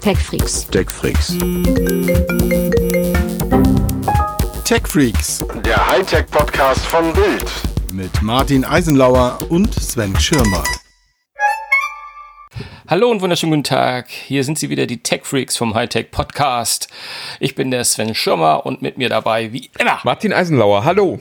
TechFreaks. TechFreaks. TechFreaks Der Hightech-Podcast von Bild. mit Martin Eisenlauer und Sven Schirmer. Hallo und wunderschönen guten Tag. Hier sind sie wieder, die Tech Freaks vom Hightech Podcast. Ich bin der Sven Schirmer und mit mir dabei, wie immer, Martin Eisenlauer, hallo.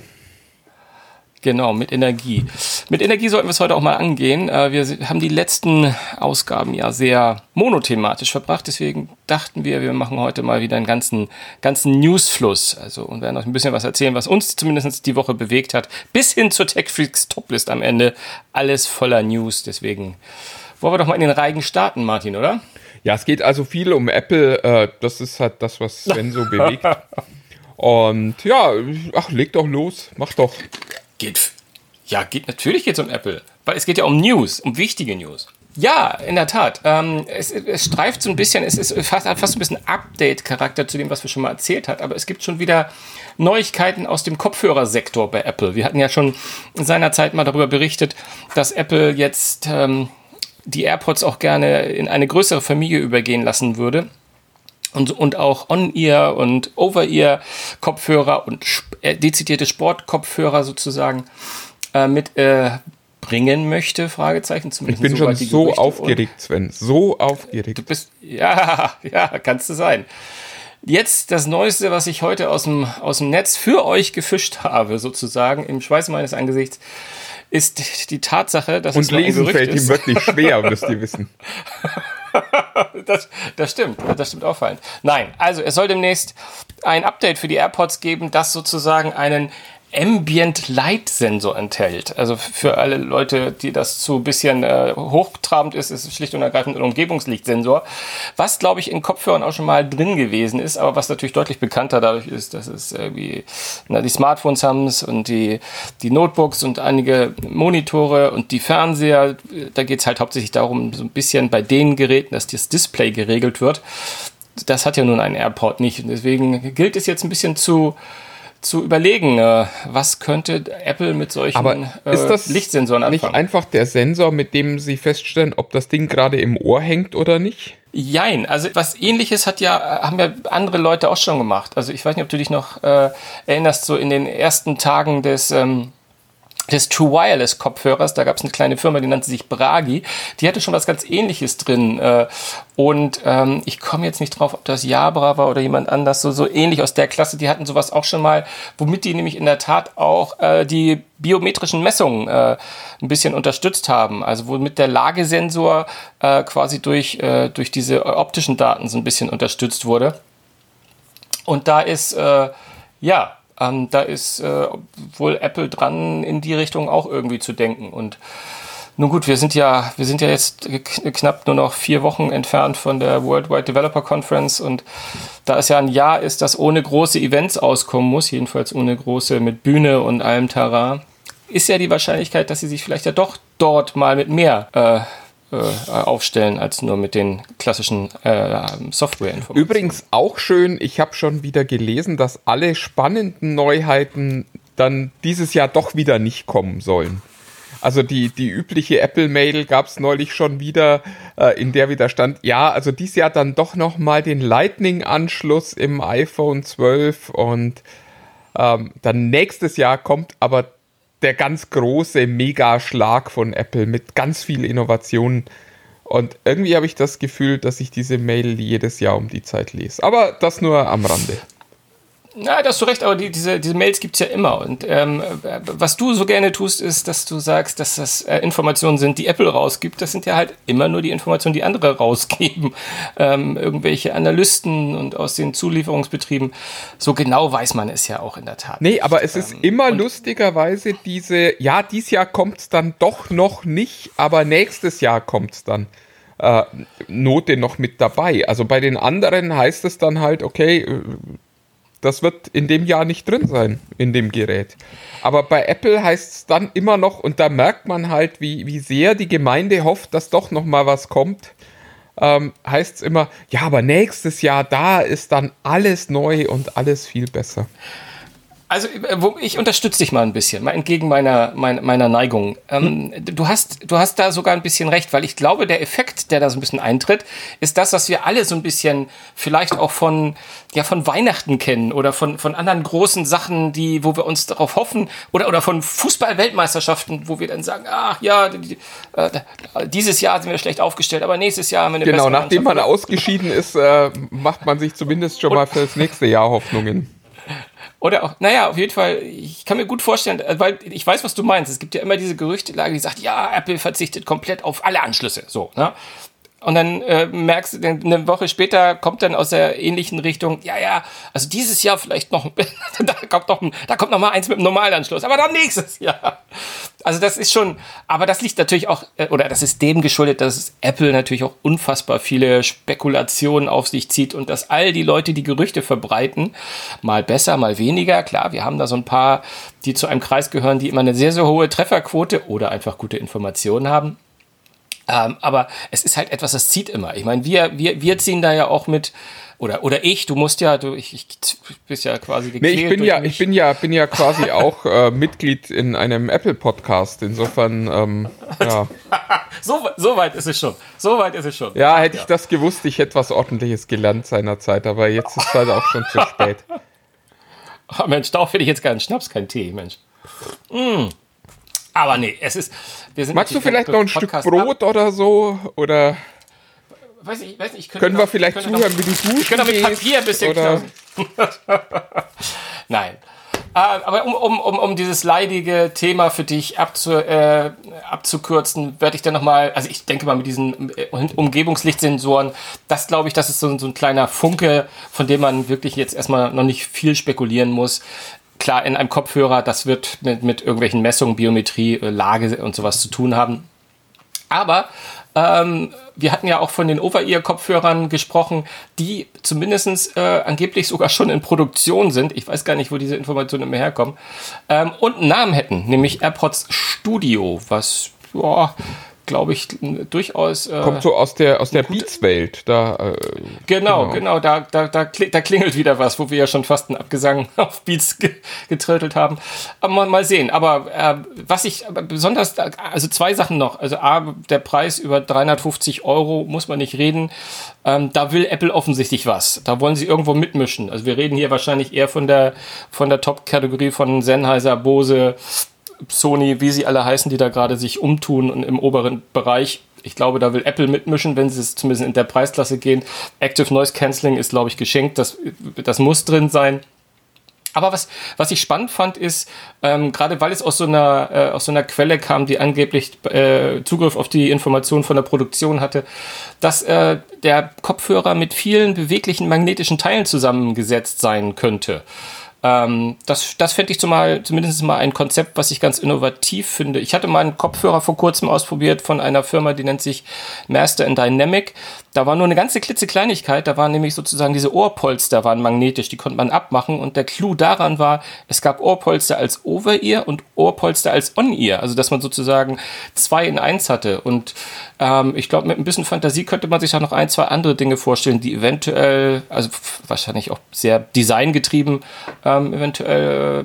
Genau, mit Energie. Mit Energie sollten wir es heute auch mal angehen. Äh, Wir haben die letzten Ausgaben ja sehr monothematisch verbracht, deswegen dachten wir, wir machen heute mal wieder einen ganzen, ganzen Newsfluss. Also, und werden euch ein bisschen was erzählen, was uns zumindest die Woche bewegt hat, bis hin zur Tech Freaks Toplist am Ende. Alles voller News, deswegen wollen wir doch mal in den Reigen starten, Martin, oder? Ja, es geht also viel um Apple. Äh, das ist halt das, was Sven so bewegt. Und ja, ach, leg doch los, mach doch. Geht. Ja, geht natürlich geht's um Apple. Weil es geht ja um News, um wichtige News. Ja, in der Tat. Ähm, es, es streift so ein bisschen, es ist fast, hat fast ein bisschen Update-Charakter zu dem, was wir schon mal erzählt hat. Aber es gibt schon wieder Neuigkeiten aus dem Kopfhörersektor bei Apple. Wir hatten ja schon seinerzeit mal darüber berichtet, dass Apple jetzt ähm, die AirPods auch gerne in eine größere Familie übergehen lassen würde und, und auch On-Ear und Over-Ear-Kopfhörer und äh, dezidierte Sportkopfhörer sozusagen äh, mit äh, bringen möchte, Fragezeichen. Ich Zumindest bin schon so Gerüchte. aufgeregt, Sven. So aufgeregt. Du bist, ja, ja, kannst du sein. Jetzt das Neueste, was ich heute aus dem, aus dem Netz für euch gefischt habe, sozusagen, im Schweiß meines Angesichts, ist die Tatsache, dass es Und ein lesen fällt ihm ist. wirklich schwer, müsst ihr wissen. das, das stimmt, das stimmt auffallend. Nein, also es soll demnächst ein Update für die AirPods geben, das sozusagen einen Ambient Light Sensor enthält. Also für alle Leute, die das zu bisschen äh, hochtrabend ist, ist es schlicht und ergreifend ein Umgebungslichtsensor, was glaube ich in Kopfhörern auch schon mal drin gewesen ist, aber was natürlich deutlich bekannter dadurch ist, dass es irgendwie na, die Smartphones haben es und die, die Notebooks und einige Monitore und die Fernseher. Da geht es halt hauptsächlich darum, so ein bisschen bei den Geräten, dass das Display geregelt wird. Das hat ja nun ein AirPod nicht. Und deswegen gilt es jetzt ein bisschen zu zu überlegen, äh, was könnte Apple mit solchen Aber äh, ist das Lichtsensoren nicht anfangen? einfach der Sensor, mit dem sie feststellen, ob das Ding gerade im Ohr hängt oder nicht? Jein, also was ähnliches hat ja, haben ja andere Leute auch schon gemacht. Also ich weiß nicht, ob du dich noch äh, erinnerst, so in den ersten Tagen des, ähm, des True Wireless Kopfhörers, da gab es eine kleine Firma, die nannte sich Bragi, die hatte schon was ganz ähnliches drin. Äh, und ähm, ich komme jetzt nicht drauf, ob das Jabra war oder jemand anders, so, so ähnlich aus der Klasse, die hatten sowas auch schon mal, womit die nämlich in der Tat auch äh, die biometrischen Messungen äh, ein bisschen unterstützt haben. Also womit der Lagesensor äh, quasi durch, äh, durch diese optischen Daten so ein bisschen unterstützt wurde. Und da ist, äh, ja, ähm, da ist äh, wohl Apple dran, in die Richtung auch irgendwie zu denken. Und nun gut, wir sind ja, wir sind ja jetzt kn- knapp nur noch vier Wochen entfernt von der Worldwide Developer Conference und da es ja ein Jahr ist, das ohne große Events auskommen muss, jedenfalls ohne große mit Bühne und allem Tara, ist ja die Wahrscheinlichkeit, dass sie sich vielleicht ja doch dort mal mit mehr äh, äh, aufstellen als nur mit den klassischen äh, Software-Informationen. Übrigens auch schön, ich habe schon wieder gelesen, dass alle spannenden Neuheiten dann dieses Jahr doch wieder nicht kommen sollen. Also die, die übliche Apple-Mail gab es neulich schon wieder, äh, in der wieder stand, ja, also dieses Jahr dann doch noch mal den Lightning-Anschluss im iPhone 12 und ähm, dann nächstes Jahr kommt aber der ganz große Megaschlag von Apple mit ganz viel Innovationen. Und irgendwie habe ich das Gefühl, dass ich diese Mail jedes Jahr um die Zeit lese. Aber das nur am Rande. Ja, da hast du recht, aber die, diese, diese Mails gibt's ja immer. Und ähm, äh, was du so gerne tust, ist, dass du sagst, dass das äh, Informationen sind, die Apple rausgibt. Das sind ja halt immer nur die Informationen, die andere rausgeben. Ähm, irgendwelche Analysten und aus den Zulieferungsbetrieben. So genau weiß man es ja auch in der Tat. Nee, aber es ist immer lustigerweise diese, ja, dieses Jahr kommt es dann doch noch nicht, aber nächstes Jahr kommt es dann. Äh, Note noch mit dabei. Also bei den anderen heißt es dann halt, okay, äh, das wird in dem Jahr nicht drin sein, in dem Gerät. Aber bei Apple heißt es dann immer noch, und da merkt man halt, wie, wie sehr die Gemeinde hofft, dass doch noch mal was kommt. Ähm, heißt es immer, ja, aber nächstes Jahr, da ist dann alles neu und alles viel besser. Also äh, ich unterstütze dich mal ein bisschen, mal entgegen meiner, meiner, meiner Neigung. Ähm, hm. du, hast, du hast da sogar ein bisschen recht, weil ich glaube, der Effekt, der da so ein bisschen eintritt, ist das, was wir alle so ein bisschen vielleicht auch von, ja, von Weihnachten kennen oder von, von anderen großen Sachen, die, wo wir uns darauf hoffen oder, oder von Fußball-Weltmeisterschaften, wo wir dann sagen, ach ja, äh, dieses Jahr sind wir schlecht aufgestellt, aber nächstes Jahr haben wir eine Genau, nachdem man ausgeschieden ist, äh, macht man sich zumindest schon mal fürs nächste Jahr Hoffnungen. Oder auch, naja, auf jeden Fall, ich kann mir gut vorstellen, äh, weil ich weiß, was du meinst. Es gibt ja immer diese Gerüchtelage, die sagt, ja, Apple verzichtet komplett auf alle Anschlüsse. So, ne? Und dann äh, merkst du, eine Woche später kommt dann aus der ähnlichen Richtung, ja, ja, also dieses Jahr vielleicht noch, da kommt noch, da kommt noch mal eins mit einem Normalanschluss, aber dann nächstes Jahr. Also das ist schon, aber das liegt natürlich auch, äh, oder das ist dem geschuldet, dass Apple natürlich auch unfassbar viele Spekulationen auf sich zieht und dass all die Leute, die Gerüchte verbreiten, mal besser, mal weniger, klar, wir haben da so ein paar, die zu einem Kreis gehören, die immer eine sehr, sehr hohe Trefferquote oder einfach gute Informationen haben ähm, aber es ist halt etwas, das zieht immer. Ich meine, wir, wir, wir ziehen da ja auch mit, oder, oder ich, du musst ja, du, ich, ich bist ja quasi nee, ich bin ja, mich. ich bin ja, bin ja quasi auch äh, Mitglied in einem Apple Podcast. Insofern, ähm, ja. so, so weit ist es schon. So weit ist es schon. Ja, hätte ja. ich das gewusst, ich hätte was Ordentliches gelernt seinerzeit, aber jetzt ist es halt auch schon zu spät. Oh, Mensch, darauf hätte ich jetzt keinen Schnaps, kein Tee, Mensch. Mm. Aber nee, es ist. Magst du vielleicht noch ein Podcast Stück Brot ab. oder so? Oder. Weiß ich, weiß ich, können wir noch, vielleicht zuhören, noch, wie du duschen Ich könnte mit Papier ein bisschen oder? Nein. Äh, aber um, um, um, um dieses leidige Thema für dich abzu, äh, abzukürzen, werde ich dann nochmal, also ich denke mal mit diesen äh, Umgebungslichtsensoren, das glaube ich, das ist so, so ein kleiner Funke, von dem man wirklich jetzt erstmal noch nicht viel spekulieren muss. Klar, in einem Kopfhörer, das wird mit, mit irgendwelchen Messungen, Biometrie, äh, Lage und sowas zu tun haben. Aber ähm, wir hatten ja auch von den Over-Ear-Kopfhörern gesprochen, die zumindest äh, angeblich sogar schon in Produktion sind. Ich weiß gar nicht, wo diese Informationen immer herkommen. Ähm, und einen Namen hätten, nämlich AirPods Studio, was boah, glaube ich, durchaus. Äh, Kommt so aus der, aus der Beats-Welt. Da, äh, genau, genau, genau, da, da, da, klingelt wieder was, wo wir ja schon fast einen Abgesang auf Beats ge getrötelt haben. Aber mal, mal sehen. Aber äh, was ich besonders, also zwei Sachen noch. Also A, der Preis über 350 Euro muss man nicht reden. Ähm, da will Apple offensichtlich was. Da wollen sie irgendwo mitmischen. Also wir reden hier wahrscheinlich eher von der, von der Top-Kategorie von Sennheiser, Bose, Sony, wie sie alle heißen, die da gerade sich umtun und im oberen Bereich. Ich glaube, da will Apple mitmischen, wenn sie es zumindest in der Preisklasse gehen. Active Noise Cancelling ist, glaube ich, geschenkt. Das, das muss drin sein. Aber was, was ich spannend fand, ist, ähm, gerade weil es aus so, einer, äh, aus so einer Quelle kam, die angeblich äh, Zugriff auf die Informationen von der Produktion hatte, dass äh, der Kopfhörer mit vielen beweglichen magnetischen Teilen zusammengesetzt sein könnte. Ähm, das das fände ich zumal, zumindest mal ein Konzept, was ich ganz innovativ finde. Ich hatte mal einen Kopfhörer vor kurzem ausprobiert von einer Firma, die nennt sich Master in Dynamic. Da war nur eine ganze klitzekleinigkeit. Da waren nämlich sozusagen diese Ohrpolster waren magnetisch, die konnte man abmachen. Und der Clou daran war, es gab Ohrpolster als Over-Ear und Ohrpolster als On-Ear. Also dass man sozusagen zwei in eins hatte. Und ähm, ich glaube, mit ein bisschen Fantasie könnte man sich auch noch ein, zwei andere Dinge vorstellen, die eventuell, also wahrscheinlich auch sehr designgetrieben, ähm, eventuell äh,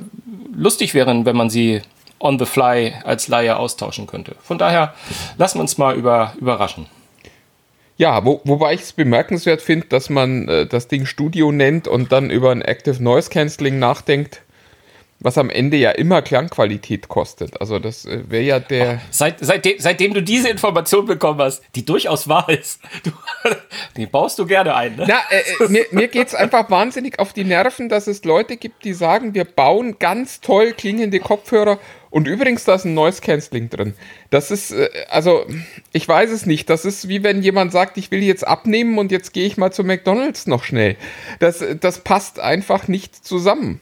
lustig wären, wenn man sie on the fly als Laie austauschen könnte. Von daher lassen wir uns mal über, überraschen. Ja, wo, wobei ich es bemerkenswert finde, dass man äh, das Ding Studio nennt und dann über ein Active Noise Cancelling nachdenkt was am Ende ja immer Klangqualität kostet. Also das äh, wäre ja der. Oh, seit, seitdem, seitdem du diese Information bekommen hast, die durchaus wahr ist, du, die baust du gerne ein. Ne? Na, äh, äh mir, mir geht es einfach wahnsinnig auf die Nerven, dass es Leute gibt, die sagen, wir bauen ganz toll klingende Kopfhörer und übrigens, da ist ein Noise Cancelling drin. Das ist, äh, also, ich weiß es nicht. Das ist wie wenn jemand sagt, ich will jetzt abnehmen und jetzt gehe ich mal zu McDonalds noch schnell. Das, das passt einfach nicht zusammen.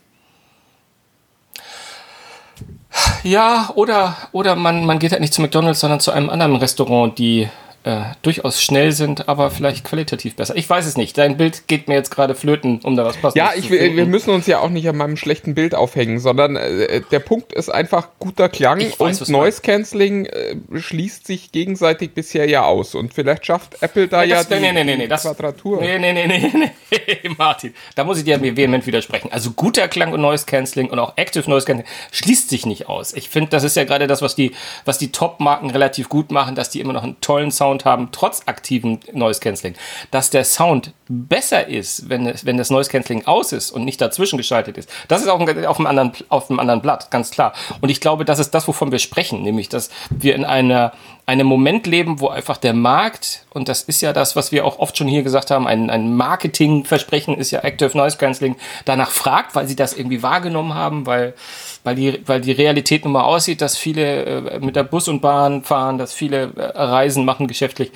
Ja, oder, oder man, man geht halt nicht zu McDonalds, sondern zu einem anderen Restaurant, die äh, durchaus schnell sind, aber vielleicht qualitativ besser. Ich weiß es nicht. Dein Bild geht mir jetzt gerade flöten, um da was passendes Ja, ich, zu finden. wir müssen uns ja auch nicht an meinem schlechten Bild aufhängen, sondern äh, der Punkt ist einfach guter Klang weiß, und Noise Cancelling äh, schließt sich gegenseitig bisher ja aus. Und vielleicht schafft Apple da Nee, ja das, die, nee, nee, nee, das, Quadratur. Nee, nee, nee, nee, nee, Martin. Da muss ich dir vehement widersprechen. Also guter Klang und Noise Cancelling und auch Active Noise Cancelling schließt sich nicht aus. Ich finde, das ist ja gerade das, was die, was die Top-Marken relativ gut machen, dass die immer noch einen tollen Sound haben, trotz aktiven Noise Cancelling. Dass der Sound besser ist, wenn, wenn das Noise Cancelling aus ist und nicht dazwischen geschaltet ist. Das ist auf einem, auf, einem anderen, auf einem anderen Blatt, ganz klar. Und ich glaube, das ist das, wovon wir sprechen, nämlich, dass wir in einer, einem Moment leben, wo einfach der Markt, und das ist ja das, was wir auch oft schon hier gesagt haben, ein, ein Marketingversprechen ist ja Active Noise Cancelling, danach fragt, weil sie das irgendwie wahrgenommen haben, weil, weil, die, weil die Realität nun mal aussieht, dass viele äh, mit der Bus und Bahn fahren, dass viele äh, Reisen machen geschäftlich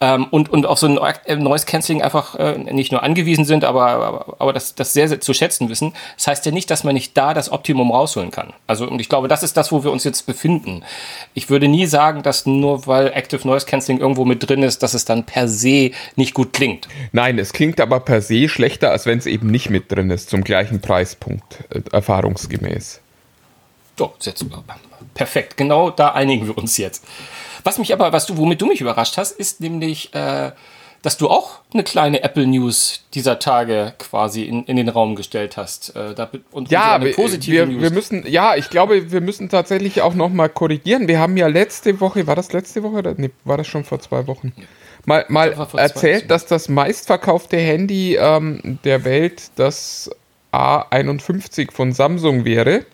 ähm, und, und auf so ein äh, Noise Cancelling einfach äh, nicht nur angewiesen sind, aber, aber, aber das, das sehr, sehr zu schätzen wissen. Das heißt ja nicht, dass man nicht da das Optimum rausholen kann. Also, und ich glaube, das ist das, wo wir uns jetzt befinden. Ich würde nie sagen, dass nur weil Active Noise Cancelling irgendwo mit drin ist, dass es dann per se nicht gut klingt. Nein, es klingt aber per se schlechter, als wenn es eben nicht mit drin ist, zum gleichen Preispunkt, äh, erfahrungsgemäß. So, jetzt, perfekt. Genau da einigen wir uns jetzt. Was mich aber, was du, womit du mich überrascht hast, ist nämlich, äh, dass du auch eine kleine Apple News dieser Tage quasi in, in den Raum gestellt hast. Äh, da, und Ja, eine wir, positive wir, News. wir müssen, ja, ich glaube, wir müssen tatsächlich auch noch mal korrigieren. Wir haben ja letzte Woche, war das letzte Woche oder nee, war das schon vor zwei Wochen? Mal, mal Das erzählt, Wochen. dass das meistverkaufte Handy ähm, der Welt das A51 von Samsung wäre.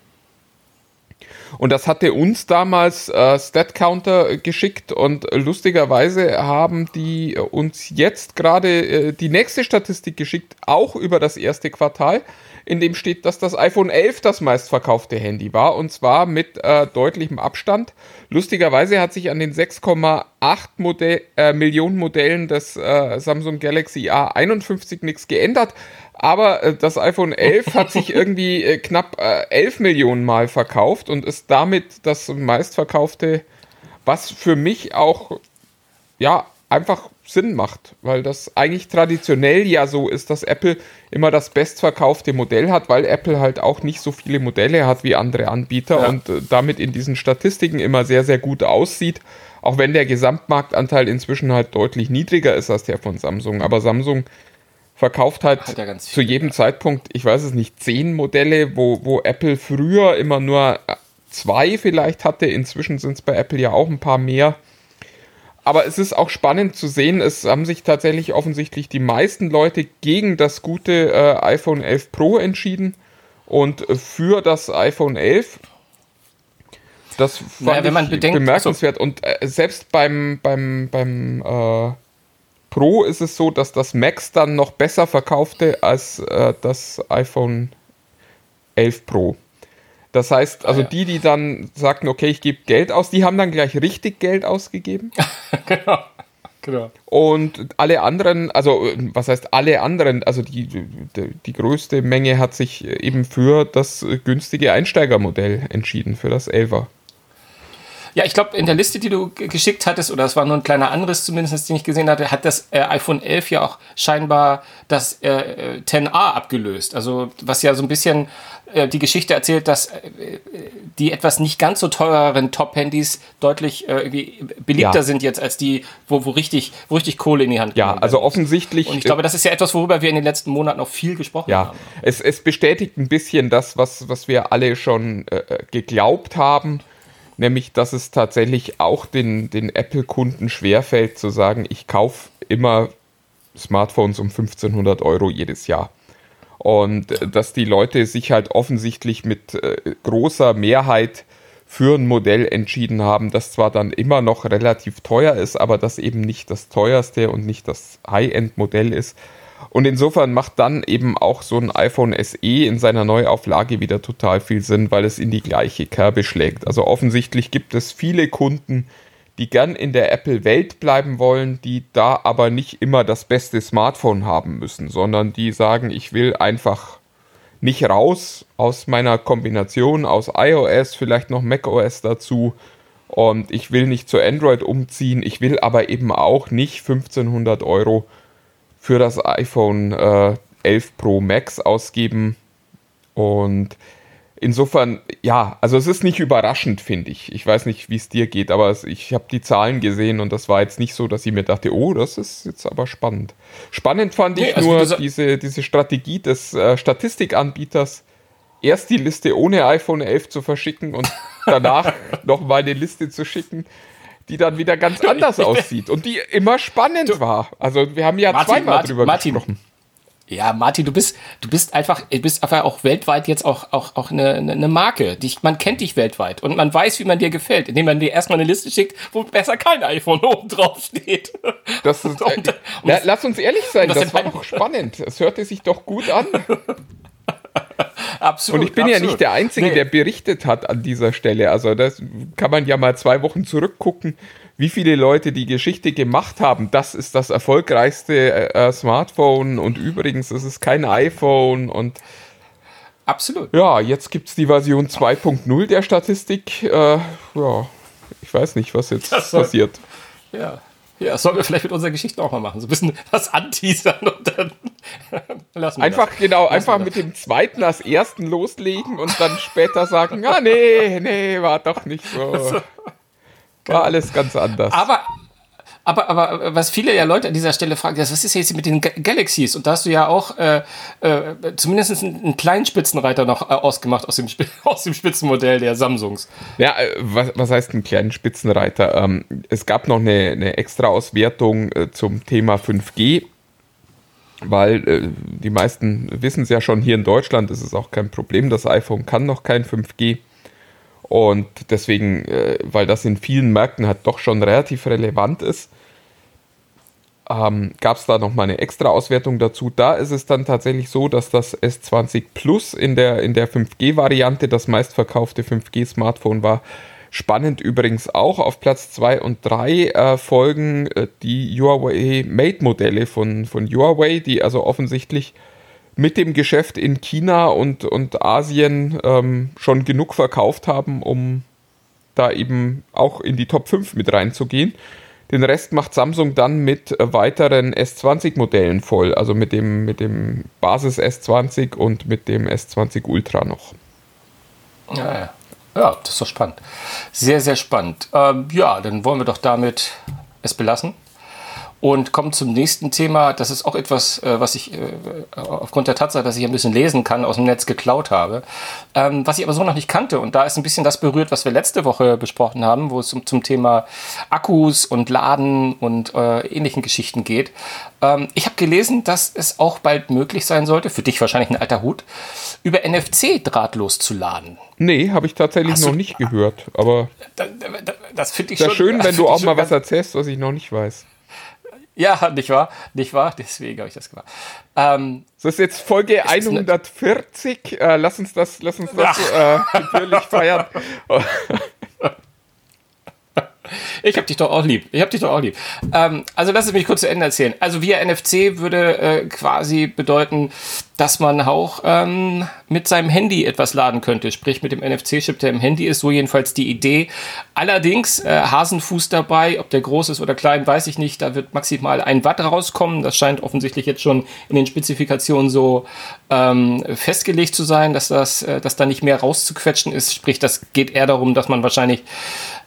Und das hatte uns damals äh, StatCounter geschickt und lustigerweise haben die uns jetzt gerade äh, die nächste Statistik geschickt, auch über das erste Quartal, in dem steht, dass das iPhone 11 das meistverkaufte Handy war und zwar mit äh, deutlichem Abstand. Lustigerweise hat sich an den 6,8 Modell, äh, Millionen Modellen des äh, Samsung Galaxy A51 nichts geändert. Aber äh, das iPhone 11 hat sich irgendwie äh, knapp äh, 11 Millionen Mal verkauft und ist damit das meistverkaufte, was für mich auch ja einfach Sinn macht, weil das eigentlich traditionell ja so ist, dass Apple immer das bestverkaufte Modell hat, weil Apple halt auch nicht so viele Modelle hat wie andere Anbieter Ja. und äh, damit in diesen Statistiken immer sehr, sehr gut aussieht, auch wenn der Gesamtmarktanteil inzwischen halt deutlich niedriger ist als der von Samsung. Aber Samsung verkauft halt Hat ja zu jedem Zeitpunkt, ich weiß es nicht, zehn Modelle, wo, wo Apple früher immer nur äh, zwei vielleicht hatte. Inzwischen sind es bei Apple ja auch ein paar mehr. Aber es ist auch spannend zu sehen, es haben sich tatsächlich offensichtlich die meisten Leute gegen das gute äh, iPhone 11 Pro entschieden und für das iPhone 11. Das fand Naja, ich bedenkt- bemerkenswert. Und äh, selbst beim, beim, beim äh, Pro ist es so, dass das Max dann noch besser verkaufte als äh, das iPhone 11 Pro. Das heißt, also Ah, ja. die, die dann sagten, okay, ich gebe Geld aus, die haben dann gleich richtig Geld ausgegeben. genau. Genau. Und alle anderen, also was heißt alle anderen, also die, die, die größte Menge hat sich eben für das günstige Einsteigermodell entschieden, für das 11er. Ja, ich glaube, in der Liste, die du geschickt hattest, oder es war nur ein kleiner Anriss zumindest, den ich gesehen hatte, hat das äh, iPhone 11 ja auch scheinbar das äh, äh, 10a abgelöst. Also was ja so ein bisschen äh, die Geschichte erzählt, dass äh, äh, die etwas nicht ganz so teureren Top-Handys deutlich äh, beliebter Ja. sind jetzt als die, wo, wo, richtig, wo richtig Kohle in die Hand Ja, also offensichtlich. Und ich glaube, das ist ja etwas, worüber wir in den letzten Monaten auch viel gesprochen Ja, haben. es, es bestätigt ein bisschen das, was, was wir alle schon äh, äh, geglaubt haben, nämlich, dass es tatsächlich auch den, den Apple-Kunden schwerfällt zu sagen, ich kaufe immer Smartphones um 1500 Euro jedes Jahr. Und äh, dass die Leute sich halt offensichtlich mit äh, großer Mehrheit für ein Modell entschieden haben, das zwar dann immer noch relativ teuer ist, aber das eben nicht das teuerste und nicht das High-End-Modell ist. Und insofern macht dann eben auch so ein iPhone SE in seiner Neuauflage wieder total viel Sinn, weil es in die gleiche Kerbe schlägt. Also offensichtlich gibt es viele Kunden, die gern in der Apple-Welt bleiben wollen, die da aber nicht immer das beste Smartphone haben müssen, sondern die sagen, ich will einfach nicht raus aus meiner Kombination aus iOS, vielleicht noch macOS dazu Und ich will nicht zu Android umziehen. Ich will aber eben auch nicht 1500 Euro für das iPhone äh, 11 Pro Max ausgeben. Und insofern, ja, also es ist nicht überraschend, finde ich. Ich weiß nicht, wie es dir geht, aber es, ich habe die Zahlen gesehen und das war jetzt nicht so, dass ich mir dachte, oh, das ist jetzt aber spannend. Spannend fand ich nee, also nur diese, diese Strategie des äh, Statistikanbieters, erst die Liste ohne iPhone 11 zu verschicken und danach nochmal eine Liste zu schicken, die dann wieder ganz anders aussieht und die immer spannend war. Also wir haben ja Martin, zweimal Martin, drüber Martin, gesprochen. Ja, Martin, du bist, du bist einfach, du bist einfach auch weltweit jetzt auch, auch, auch eine, eine Marke. Dich, man kennt dich weltweit und man weiß, wie man dir gefällt, indem man dir erstmal eine Liste schickt, wo besser kein iPhone oben drauf steht. Das ist, und, äh, und, lass uns ehrlich sein, das, das war doch spannend. Es hörte sich doch gut an. absolut. Und ich bin absolut. ja nicht der Einzige, nee. der berichtet hat an dieser Stelle. Also das kann man ja mal zwei Wochen zurückgucken, wie viele Leute die Geschichte gemacht haben. Das ist das erfolgreichste äh, Smartphone und übrigens ist es kein iPhone und Absolut. Ja, jetzt gibt es die Version 2.0 der Statistik. Äh, ja, ich weiß nicht, was jetzt soll, passiert. Ja, ja, das sollen wir vielleicht mit unserer Geschichte auch mal machen. So ein bisschen was anteasern und dann lassen Einfach, genau, lassen einfach mit dem zweiten als ersten loslegen und dann später sagen, ah, nee, nee, war doch nicht so. War alles ganz anders. Aber, aber, aber was viele ja Leute an dieser Stelle fragen, was ist jetzt mit den Galaxies? Und da hast du ja auch äh, äh, zumindest einen, einen, kleinen Spitzenreiter noch äh, ausgemacht aus dem, aus dem Spitzenmodell der Samsungs. Ja, äh, was, was heißt einen kleinen Spitzenreiter? Ähm, es gab noch eine, eine extra Auswertung äh, zum Thema 5G weil äh, die meisten wissen es ja schon, hier in Deutschland ist es auch kein Problem, das iPhone kann noch kein 5G. Und deswegen, äh, weil das in vielen Märkten halt doch schon relativ relevant ist, ähm, gab es da nochmal eine extra Auswertung dazu. Da ist es dann tatsächlich so, dass das S20 Plus in der, in der 5G-Variante das meistverkaufte 5G-Smartphone war. Spannend übrigens auch auf Platz 2 und 3 äh, folgen äh, die Huawei Mate-Modelle von, von Huawei, die also offensichtlich mit dem Geschäft in China und, und Asien ähm, schon genug verkauft haben, um da eben auch in die Top 5 mit reinzugehen. Den Rest macht Samsung dann mit weiteren S20-Modellen voll, also mit dem, mit dem Basis S20 und mit dem S20 Ultra noch. Ja, ja. Ja das ist doch spannend. Sehr, sehr spannend. Ähm, ja, dann wollen wir doch damit es belassen und kommen zum nächsten Thema. Das ist auch etwas, äh, was ich äh, aufgrund der Tatsache, dass ich ein bisschen lesen kann, aus dem Netz geklaut habe. Ähm, was ich aber so noch nicht kannte. Und da ist ein bisschen das berührt, was wir letzte Woche besprochen haben, wo es zum, zum Thema Akkus und Laden und äh, ähnlichen Geschichten geht. Ähm, ich habe gelesen, dass es auch bald möglich sein sollte, für dich wahrscheinlich ein alter Hut, über NFC drahtlos zu laden. Nee, habe ich tatsächlich Hast noch nicht gehört. Aber das, das finde ich schon. schön, wenn du auch mal was erzählst, was ich noch nicht weiß. Ja, nicht wahr? Nicht wahr? Deswegen habe ich das gemacht. Ähm, das ist jetzt Folge 140. Äh, lass uns das, lass uns das äh, gebührlich feiern. Ich hab dich doch auch lieb. Ich hab dich doch auch lieb. Ähm, also lass es mich kurz zu Ende erzählen. Also via NFC würde äh, quasi bedeuten, dass man auch ähm, mit seinem Handy etwas laden könnte, sprich mit dem NFC-Chip, der im Handy ist. So jedenfalls die Idee. Allerdings äh, Hasenfuß dabei, ob der groß ist oder klein, weiß ich nicht. Da wird maximal ein Watt rauskommen. Das scheint offensichtlich jetzt schon in den Spezifikationen so ähm, festgelegt zu sein, dass das, äh, dass da nicht mehr rauszuquetschen ist. Sprich, das geht eher darum, dass man wahrscheinlich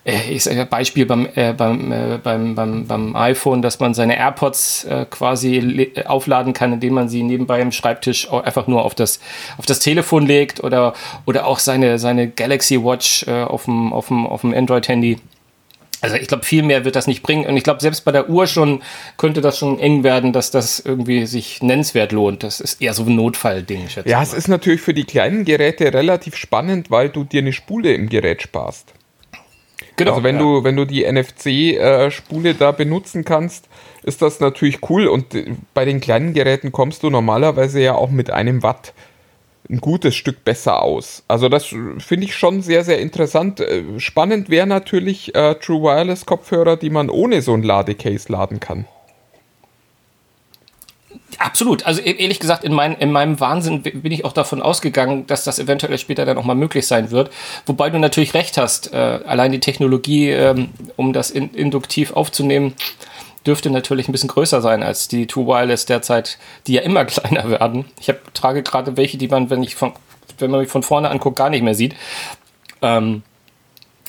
äh, ich sage Beispiel beim, äh, beim, äh, beim, beim, beim iPhone, dass man seine AirPods äh, quasi aufladen kann, indem man sie nebenbei im Schreibtisch einfach nur auf das, auf das Telefon legt oder, oder auch seine, seine Galaxy Watch äh, auf dem, auf dem, auf dem Android-Handy. Also ich glaube, viel mehr wird das nicht bringen. Und ich glaube, selbst bei der Uhr schon könnte das schon eng werden, dass das irgendwie sich nennenswert lohnt. Das ist eher so ein Notfallding, schätze Ja, mal. es ist natürlich für die kleinen Geräte relativ spannend, weil du dir eine Spule im Gerät sparst. Genau, also wenn ja. du, wenn du die NFC-Spule äh, da benutzen kannst, ist das natürlich cool. Und äh, bei den kleinen Geräten kommst du normalerweise ja auch mit einem Watt ein gutes Stück besser aus. Also das finde ich schon sehr, sehr interessant. Äh, spannend wäre natürlich äh, True Wireless Kopfhörer, die man ohne so ein Ladecase laden kann. Absolut. Also e- ehrlich gesagt, in, mein, in meinem Wahnsinn bin ich auch davon ausgegangen, dass das eventuell später dann auch mal möglich sein wird. Wobei du natürlich recht hast. Äh, allein die Technologie, ähm, um das in, induktiv aufzunehmen, dürfte natürlich ein bisschen größer sein als die Two Wireless derzeit, die ja immer kleiner werden. Ich hab, trage gerade welche, die man, wenn ich von, wenn man mich von vorne anguckt, gar nicht mehr sieht. Ähm,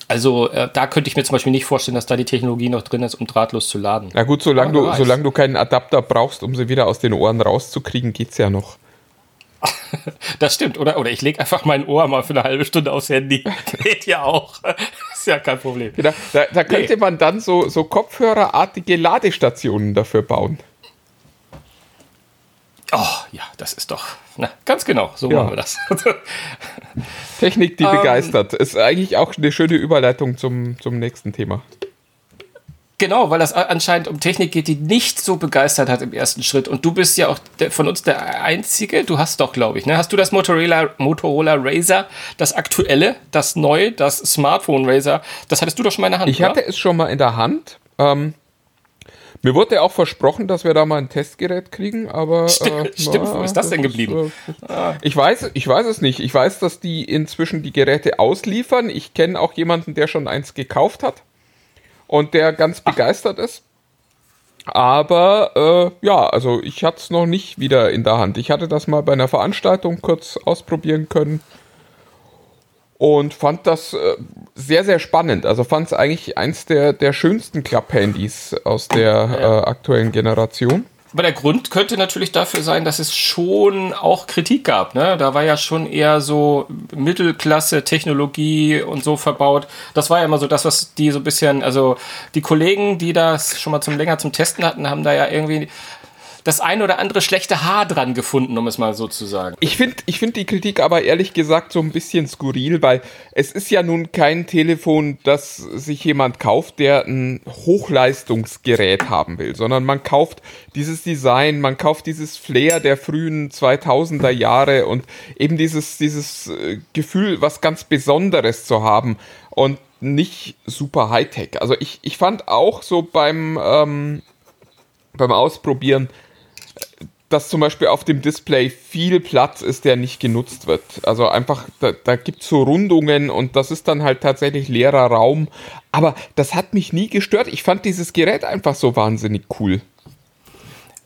also äh, da könnte ich mir zum Beispiel nicht vorstellen, dass da die Technologie noch drin ist, um drahtlos zu laden. Na gut, solange du, solange du keinen Adapter brauchst, um sie wieder aus den Ohren rauszukriegen, geht's ja noch. das stimmt, oder? Oder ich lege einfach mein Ohr mal für eine halbe Stunde aufs Handy. Geht ja auch. ist ja kein Problem. Genau, da, da könnte nee. man dann so, so kopfhörerartige Ladestationen dafür bauen. Oh, ja, das ist doch. Na, ganz genau, so ja. machen wir das. Technik, die ähm, begeistert. Ist eigentlich auch eine schöne Überleitung zum, zum nächsten Thema. Genau, weil das anscheinend um Technik geht, die nicht so begeistert hat im ersten Schritt. Und du bist ja auch von uns der Einzige. Du hast doch, glaube ich, ne? Hast du das Motorola, Motorola Razer, das aktuelle, das neue, das Smartphone Razer? Das hattest du doch schon mal in der Hand. Ich oder? hatte es schon mal in der Hand. Ähm, mir wurde ja auch versprochen, dass wir da mal ein Testgerät kriegen, aber. Stimmt, äh, stimmt wo ist das denn geblieben? Ist, äh, ich, weiß, ich weiß es nicht. Ich weiß, dass die inzwischen die Geräte ausliefern. Ich kenne auch jemanden, der schon eins gekauft hat und der ganz Ach. begeistert ist. Aber äh, ja, also ich hatte es noch nicht wieder in der Hand. Ich hatte das mal bei einer Veranstaltung kurz ausprobieren können und fand das äh, sehr, sehr spannend. Also fand es eigentlich eins der, der schönsten Club-Handys aus der äh, aktuellen Generation. Aber der Grund könnte natürlich dafür sein, dass es schon auch Kritik gab. Ne? Da war ja schon eher so Mittelklasse-Technologie und so verbaut. Das war ja immer so das, was die so ein bisschen, also die Kollegen, die das schon mal zum länger zum Testen hatten, haben da ja irgendwie das ein oder andere schlechte Haar dran gefunden, um es mal so zu sagen. Ich finde ich find die Kritik aber ehrlich gesagt so ein bisschen skurril, weil es ist ja nun kein Telefon, das sich jemand kauft, der ein Hochleistungsgerät haben will, sondern man kauft dieses Design, man kauft dieses Flair der frühen 2000er Jahre und eben dieses, dieses äh, Gefühl, was ganz Besonderes zu haben und nicht super Hightech. Also ich, ich fand auch so beim, ähm, beim Ausprobieren, dass zum Beispiel auf dem Display viel Platz ist, der nicht genutzt wird. Also einfach, da, da gibt es so Rundungen und das ist dann halt tatsächlich leerer Raum. Aber das hat mich nie gestört. Ich fand dieses Gerät einfach so wahnsinnig cool.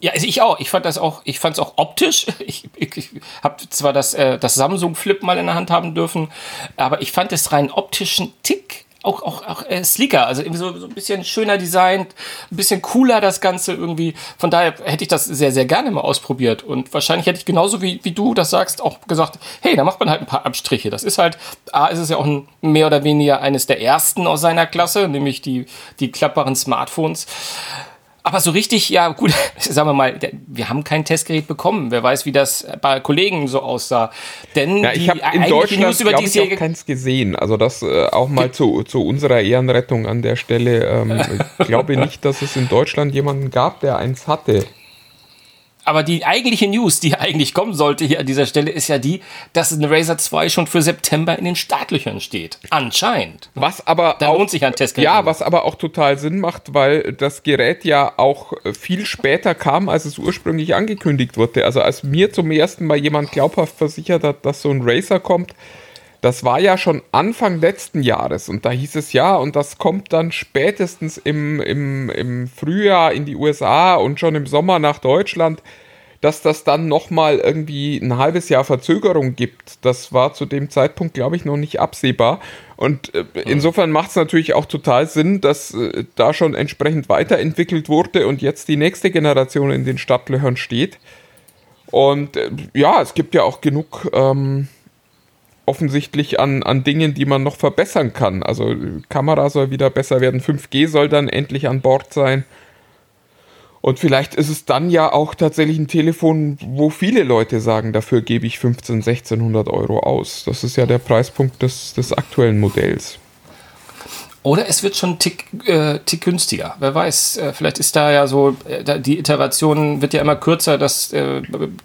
Ja, also ich auch. Ich fand das auch, ich fand es auch optisch. Ich, ich, ich habe zwar das, äh, das Samsung Flip mal in der Hand haben dürfen, aber ich fand es rein optischen Tick auch, auch, auch äh, sleeker, also irgendwie so, so ein bisschen schöner designt, ein bisschen cooler das Ganze irgendwie. Von daher hätte ich das sehr, sehr gerne mal ausprobiert. Und wahrscheinlich hätte ich genauso wie, wie du das sagst, auch gesagt, hey, da macht man halt ein paar Abstriche. Das ist halt, A, ist es ja auch ein, mehr oder weniger eines der ersten aus seiner Klasse, nämlich die, die klappbaren Smartphones. Aber so richtig, ja gut, sagen wir mal, wir haben kein Testgerät bekommen. Wer weiß, wie das bei Kollegen so aussah. Denn ja, ich habe in Deutschland News über ich auch keins gesehen. Also das äh, auch mal zu, zu unserer Ehrenrettung an der Stelle. Ähm, ich glaube nicht, dass es in Deutschland jemanden gab, der eins hatte. Aber die eigentliche News, die eigentlich kommen sollte hier an dieser Stelle, ist ja die, dass ein Razer 2 schon für September in den Startlöchern steht. Anscheinend. Was aber da lohnt sich ein Testgerät. Ja, was aber auch total Sinn macht, weil das Gerät ja auch viel später kam, als es ursprünglich angekündigt wurde. Also als mir zum ersten Mal jemand glaubhaft versichert hat, dass so ein Razer kommt, das war ja schon Anfang letzten Jahres und da hieß es ja, und das kommt dann spätestens im, im, im Frühjahr in die USA und schon im Sommer nach Deutschland, dass das dann nochmal irgendwie ein halbes Jahr Verzögerung gibt. Das war zu dem Zeitpunkt, glaube ich, noch nicht absehbar. Und äh, insofern macht es natürlich auch total Sinn, dass äh, da schon entsprechend weiterentwickelt wurde und jetzt die nächste Generation in den Stadtlöchern steht. Und äh, ja, es gibt ja auch genug. Ähm, offensichtlich an, an Dingen, die man noch verbessern kann. Also Kamera soll wieder besser werden, 5G soll dann endlich an Bord sein. Und vielleicht ist es dann ja auch tatsächlich ein Telefon, wo viele Leute sagen, dafür gebe ich 15, 1600 Euro aus. Das ist ja der Preispunkt des, des aktuellen Modells. Oder es wird schon ein Tick, äh, Tick günstiger. Wer weiß, äh, vielleicht ist da ja so, äh, die Iteration wird ja immer kürzer, dass äh,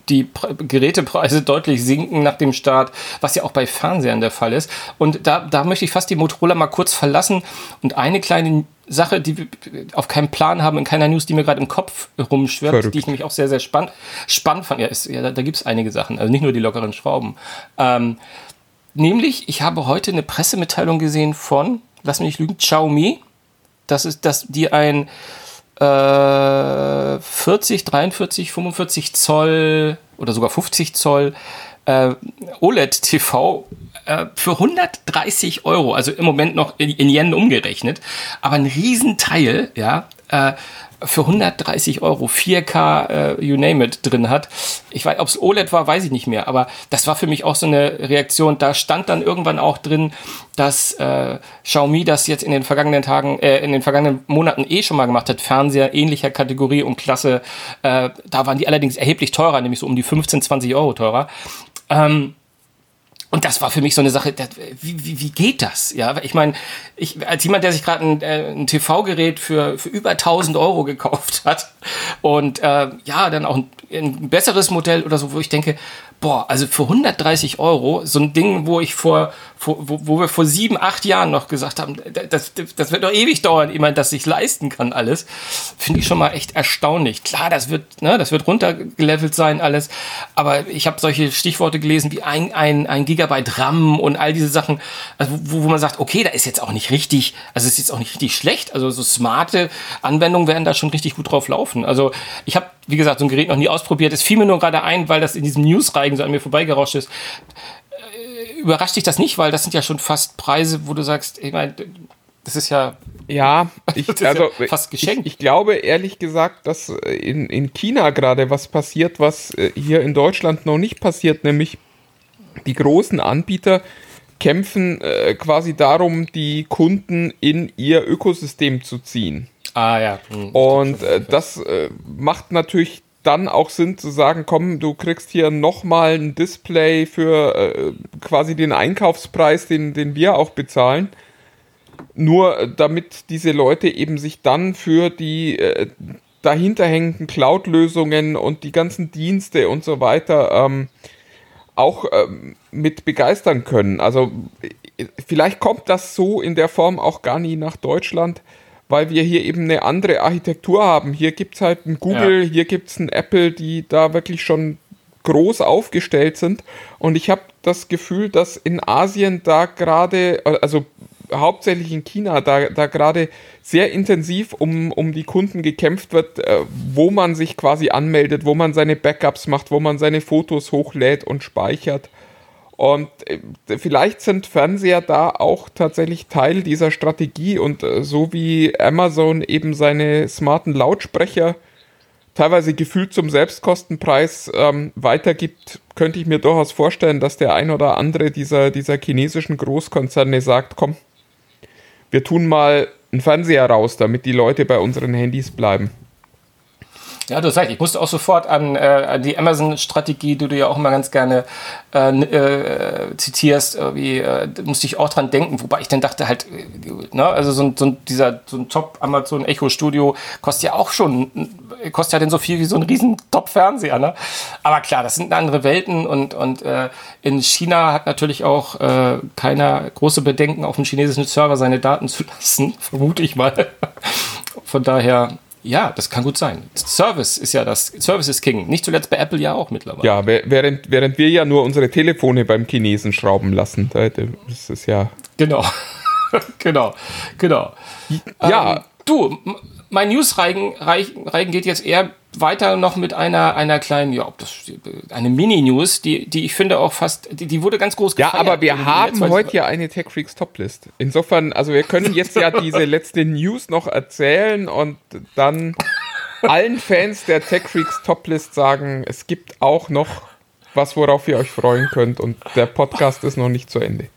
die Pre Gerätepreise deutlich sinken nach dem Start, was ja auch bei Fernsehern der Fall ist. Und da, da möchte ich fast die Motorola mal kurz verlassen und eine kleine Sache, die wir auf keinen Plan haben, in keiner News, die mir gerade im Kopf rumschwirrt, Verrückt. die ich nämlich auch sehr, sehr spannend, spannend fand. Ja, ist, ja da, da gibt es einige Sachen, also nicht nur die lockeren Schrauben. Ähm, nämlich, ich habe heute eine Pressemitteilung gesehen von lass mich nicht lügen, Xiaomi. Das ist, dass die ein äh, 40, 43, 45 Zoll oder sogar 50 Zoll äh, OLED-TV äh, für 130 Euro, also im Moment noch in, in Yen umgerechnet, aber ein Riesenteil, ja, äh, für 130 Euro 4K, äh, you name it, drin hat. Ich weiß, ob es OLED war, weiß ich nicht mehr, aber das war für mich auch so eine Reaktion. Da stand dann irgendwann auch drin, dass äh, Xiaomi das jetzt in den vergangenen Tagen, äh, in den vergangenen Monaten eh schon mal gemacht hat. Fernseher ähnlicher Kategorie und Klasse. Äh, da waren die allerdings erheblich teurer, nämlich so um die 15, 20 Euro teurer. Ähm, und das war für mich so eine Sache, das, wie, wie, wie geht das? Ja, ich meine, ich, als jemand, der sich gerade ein, äh, ein TV-Gerät für, für über 1000 Euro gekauft hat und äh, ja, dann auch ein, ein besseres Modell oder so, wo ich denke, boah, also für 130 Euro, so ein Ding, wo ich vor, vor wo, wo, wir vor sieben, acht Jahren noch gesagt haben, das, das wird doch ewig dauern, ehe man das sich leisten kann, alles, finde ich schon mal echt erstaunlich. Klar, das wird, ne, das wird runtergelevelt sein, alles, aber ich habe solche Stichworte gelesen wie ein, ein, ein Gigabyte RAM und all diese Sachen, also wo, wo man sagt, okay, da ist jetzt auch nicht richtig, also ist jetzt auch nicht richtig schlecht, also so smarte Anwendungen werden da schon richtig gut drauf laufen. Also ich habe wie gesagt, so ein Gerät noch nie ausprobiert. Es fiel mir nur gerade ein, weil das in diesem News-Reigen so an mir vorbeigerauscht ist. Äh, überrascht dich das nicht, weil das sind ja schon fast Preise, wo du sagst, ich meine, das ist ja. Ja, ich, also, ja fast geschenkt. Ich, ich, glaube ehrlich gesagt, dass in, in China gerade was passiert, was äh, hier in Deutschland noch nicht passiert, nämlich die großen Anbieter kämpfen äh, quasi darum, die Kunden in ihr Ökosystem zu ziehen. Ah ja. Hm, und äh, das äh, macht natürlich dann auch Sinn zu sagen, komm, du kriegst hier nochmal ein Display für äh, quasi den Einkaufspreis, den, den wir auch bezahlen. Nur äh, damit diese Leute eben sich dann für die äh, dahinterhängenden Cloud-Lösungen und die ganzen Dienste und so weiter ähm, auch ähm, mit begeistern können. Also äh, vielleicht kommt das so in der Form auch gar nie nach Deutschland weil wir hier eben eine andere Architektur haben. Hier gibt es halt ein Google, ja. hier gibt es ein Apple, die da wirklich schon groß aufgestellt sind. Und ich habe das Gefühl, dass in Asien da gerade, also hauptsächlich in China, da, da gerade sehr intensiv um, um die Kunden gekämpft wird, äh, wo man sich quasi anmeldet, wo man seine Backups macht, wo man seine Fotos hochlädt und speichert. Und äh, vielleicht sind Fernseher da auch tatsächlich Teil dieser Strategie und äh, so wie Amazon eben seine smarten Lautsprecher teilweise gefühlt zum Selbstkostenpreis ähm, weitergibt, könnte ich mir durchaus vorstellen, dass der ein oder andere dieser, dieser chinesischen Großkonzerne sagt, komm, wir tun mal einen Fernseher raus, damit die Leute bei unseren Handys bleiben. Ja, du sagst, ich musste auch sofort an, äh, an die Amazon-Strategie, die du ja auch immer ganz gerne äh, äh, zitierst, wie äh, musste ich auch dran denken, wobei ich dann dachte halt, äh, ne, also so ein, so ein, dieser so ein Top Amazon Echo Studio kostet ja auch schon, kostet ja denn so viel wie so ein riesen Top-Fernseher, ne? Aber klar, das sind andere Welten und, und äh, in China hat natürlich auch äh, keiner große Bedenken, auf dem chinesischen Server seine Daten zu lassen, vermute ich mal. Von daher, ja, das kann gut sein. Service ist ja das. Service ist King. Nicht zuletzt bei Apple ja auch mittlerweile. Ja, während, während wir ja nur unsere Telefone beim Chinesen schrauben lassen. Das ist ja. Genau. genau. Genau. Ja. Ähm, du, mein News-Reigen Reigen geht jetzt eher weiter noch mit einer, einer kleinen, ja, das eine Mini-News, die, die ich finde auch fast, die, die wurde ganz groß gefeiert. Ja, aber wir haben heute ja eine Tech Freaks Toplist. Insofern, also wir können jetzt ja diese letzte News noch erzählen und dann allen Fans der Tech Freaks Toplist sagen, es gibt auch noch was, worauf ihr euch freuen könnt und der Podcast ist noch nicht zu Ende.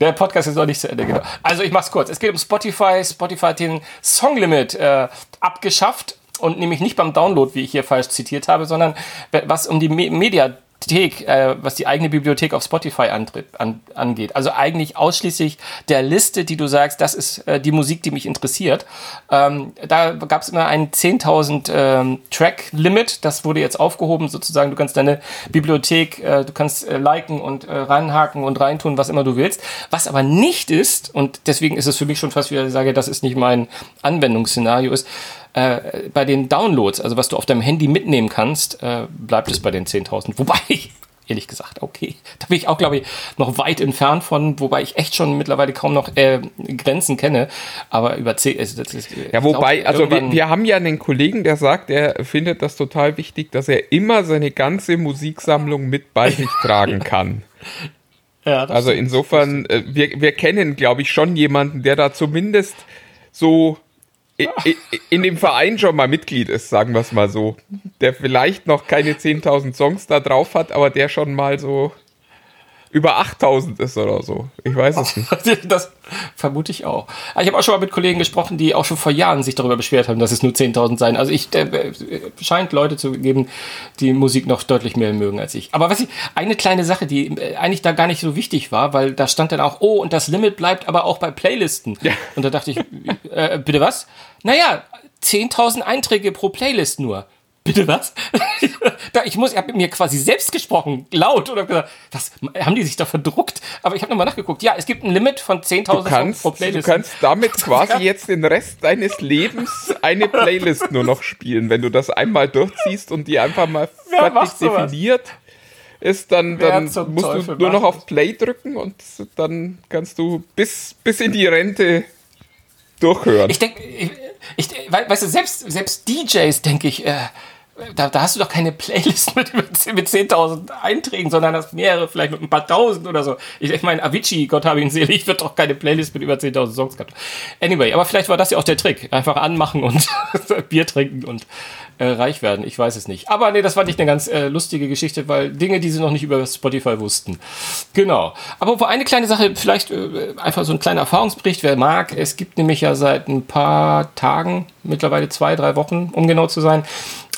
Der Podcast ist noch nicht zu Ende, genau. Also ich mach's kurz. Es geht um Spotify. Spotify hat den Song Limit äh, abgeschafft und nämlich nicht beim Download, wie ich hier falsch zitiert habe, sondern was um die Me Media äh, was die eigene Bibliothek auf Spotify antritt, an, angeht. Also eigentlich ausschließlich der Liste, die du sagst, das ist äh, die Musik, die mich interessiert. Ähm, da gab es immer ein 10.000 ähm, Track-Limit. Das wurde jetzt aufgehoben, sozusagen. Du kannst deine Bibliothek, äh, du kannst äh, liken und äh, reinhaken und reintun, was immer du willst. Was aber nicht ist, und deswegen ist es für mich schon fast wieder, sage, das ist nicht mein Anwendungsszenario, ist, äh, bei den Downloads, also was du auf deinem Handy mitnehmen kannst, äh, bleibt es bei den 10.000. Wobei ich, ehrlich gesagt, okay, da bin ich auch, glaube ich, noch weit entfernt von, wobei ich echt schon mittlerweile kaum noch äh, Grenzen kenne. Aber über 10, also das ist, Ja, wobei, also wir, wir haben ja einen Kollegen, der sagt, er findet das total wichtig, dass er immer seine ganze Musiksammlung mit bei sich tragen kann. Ja, das Also insofern, äh, wir, wir kennen, glaube ich, schon jemanden, der da zumindest so in dem Verein schon mal Mitglied ist, sagen wir es mal so. Der vielleicht noch keine 10.000 Songs da drauf hat, aber der schon mal so über 8.000 ist oder so. Ich weiß es nicht. Das vermute ich auch. Aber Ich habe auch schon mal mit Kollegen gesprochen, die auch schon vor Jahren sich darüber beschwert haben, dass es nur 10.000 seien. Also ich äh, scheint Leute zu geben, die Musik noch deutlich mehr mögen als ich. Aber was ich eine kleine Sache, die äh, eigentlich da gar nicht so wichtig war, weil da stand dann auch, oh, und das Limit bleibt aber auch bei Playlisten. Ja. Und da dachte ich, äh, bitte was? Naja, 10.000 Einträge pro Playlist nur. Bitte was? da, ich muss, ich habe mit mir quasi selbst gesprochen, laut oder gesagt, was haben die sich da verdruckt? Aber ich habe nochmal nachgeguckt. Ja, es gibt ein Limit von 10.000 Du kannst, pro du Playlist. kannst damit quasi jetzt den Rest deines Lebens eine Playlist nur noch spielen. Wenn du das einmal durchziehst und die einfach mal Wer fertig definiert ist, dann, dann musst Teufel du nur noch auf Play drücken und dann kannst du bis, bis in die Rente durchhören. Ich denke, ich, ich, we- weißt du, selbst, selbst DJs, denke ich, äh, da, da hast du doch keine Playlist mit, über 10 mit 10.000 Einträgen, sondern hast mehrere, vielleicht mit ein paar Tausend oder so. Ich, ich meine, Avicii, Gott habe ihn selig, wird doch keine Playlist mit über 10.000 Songs gehabt. Anyway, aber vielleicht war das ja auch der Trick. Einfach anmachen und Bier trinken und äh, reich werden. Ich weiß es nicht. Aber nee, das fand ich eine ganz äh, lustige Geschichte, weil Dinge, die sie noch nicht über Spotify wussten. Genau. Aber wo eine kleine Sache, vielleicht äh, einfach so ein kleiner Erfahrungsbericht, wer mag. Es gibt nämlich ja seit ein paar Tagen, mittlerweile zwei, drei Wochen, um genau zu sein,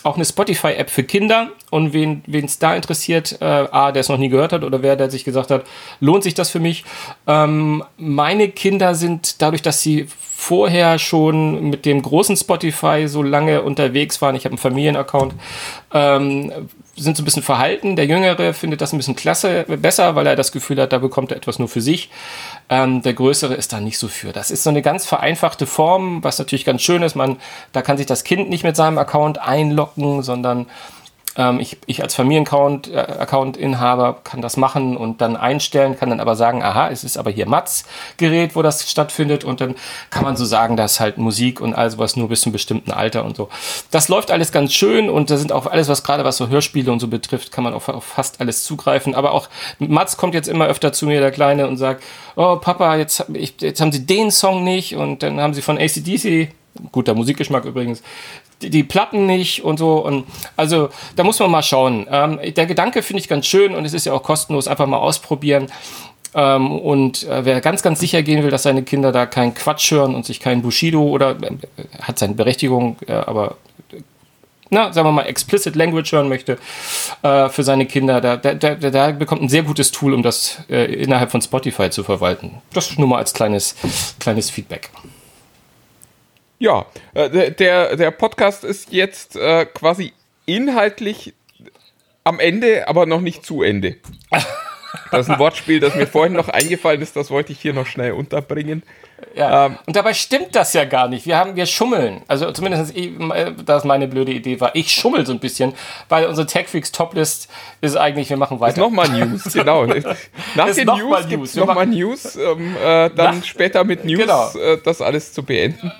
auch eine Spotify-App für Kinder. Und wen es da interessiert, äh, A, der es noch nie gehört hat, oder wer, der sich gesagt hat, lohnt sich das für mich. Ähm, meine Kinder sind dadurch, dass sie vorher schon mit dem großen Spotify so lange unterwegs waren, ich habe einen Familienaccount, ähm, sind so ein bisschen verhalten. Der Jüngere findet das ein bisschen klasse, besser, weil er das Gefühl hat, da bekommt er etwas nur für sich. Ähm, der Größere ist da nicht so für. Das ist so eine ganz vereinfachte Form, was natürlich ganz schön ist. Man, da kann sich das Kind nicht mit seinem Account einloggen, sondern ähm, ich, ich als Familienaccount-Inhaber kann das machen und dann einstellen, kann dann aber sagen, aha, es ist aber hier Mats Gerät, wo das stattfindet und dann kann man so sagen, dass halt Musik und all sowas nur bis zum bestimmten Alter und so. Das läuft alles ganz schön und da sind auch alles, was gerade was so Hörspiele und so betrifft, kann man auf, auf fast alles zugreifen. Aber auch Mats kommt jetzt immer öfter zu mir, der Kleine, und sagt, oh Papa, jetzt, jetzt haben sie den Song nicht und dann haben sie von ACDC guter Musikgeschmack übrigens, die, die Platten nicht und so. Und also da muss man mal schauen. Ähm, der Gedanke finde ich ganz schön und es ist ja auch kostenlos, einfach mal ausprobieren. Ähm, und äh, wer ganz, ganz sicher gehen will, dass seine Kinder da keinen Quatsch hören und sich keinen Bushido oder äh, hat seine Berechtigung, äh, aber na, sagen wir mal, explicit Language hören möchte äh, für seine Kinder, da, da, da, da bekommt ein sehr gutes Tool, um das äh, innerhalb von Spotify zu verwalten. Das nur mal als kleines, kleines Feedback. Ja, äh, der, der Podcast ist jetzt äh, quasi inhaltlich am Ende, aber noch nicht zu Ende. Das ist ein Wortspiel, das mir vorhin noch eingefallen ist, das wollte ich hier noch schnell unterbringen. Ja. Ähm, und dabei stimmt das ja gar nicht. Wir haben, wir schummeln. Also zumindest, ich, äh, das meine blöde Idee war. Ich schummel so ein bisschen, weil unsere TechFreaks Toplist ist eigentlich, wir machen weiter. Nochmal News, genau. Nach Ist den noch News News. nochmal News, ähm, äh, dann Nach- später mit News Genau. äh, das alles zu beenden.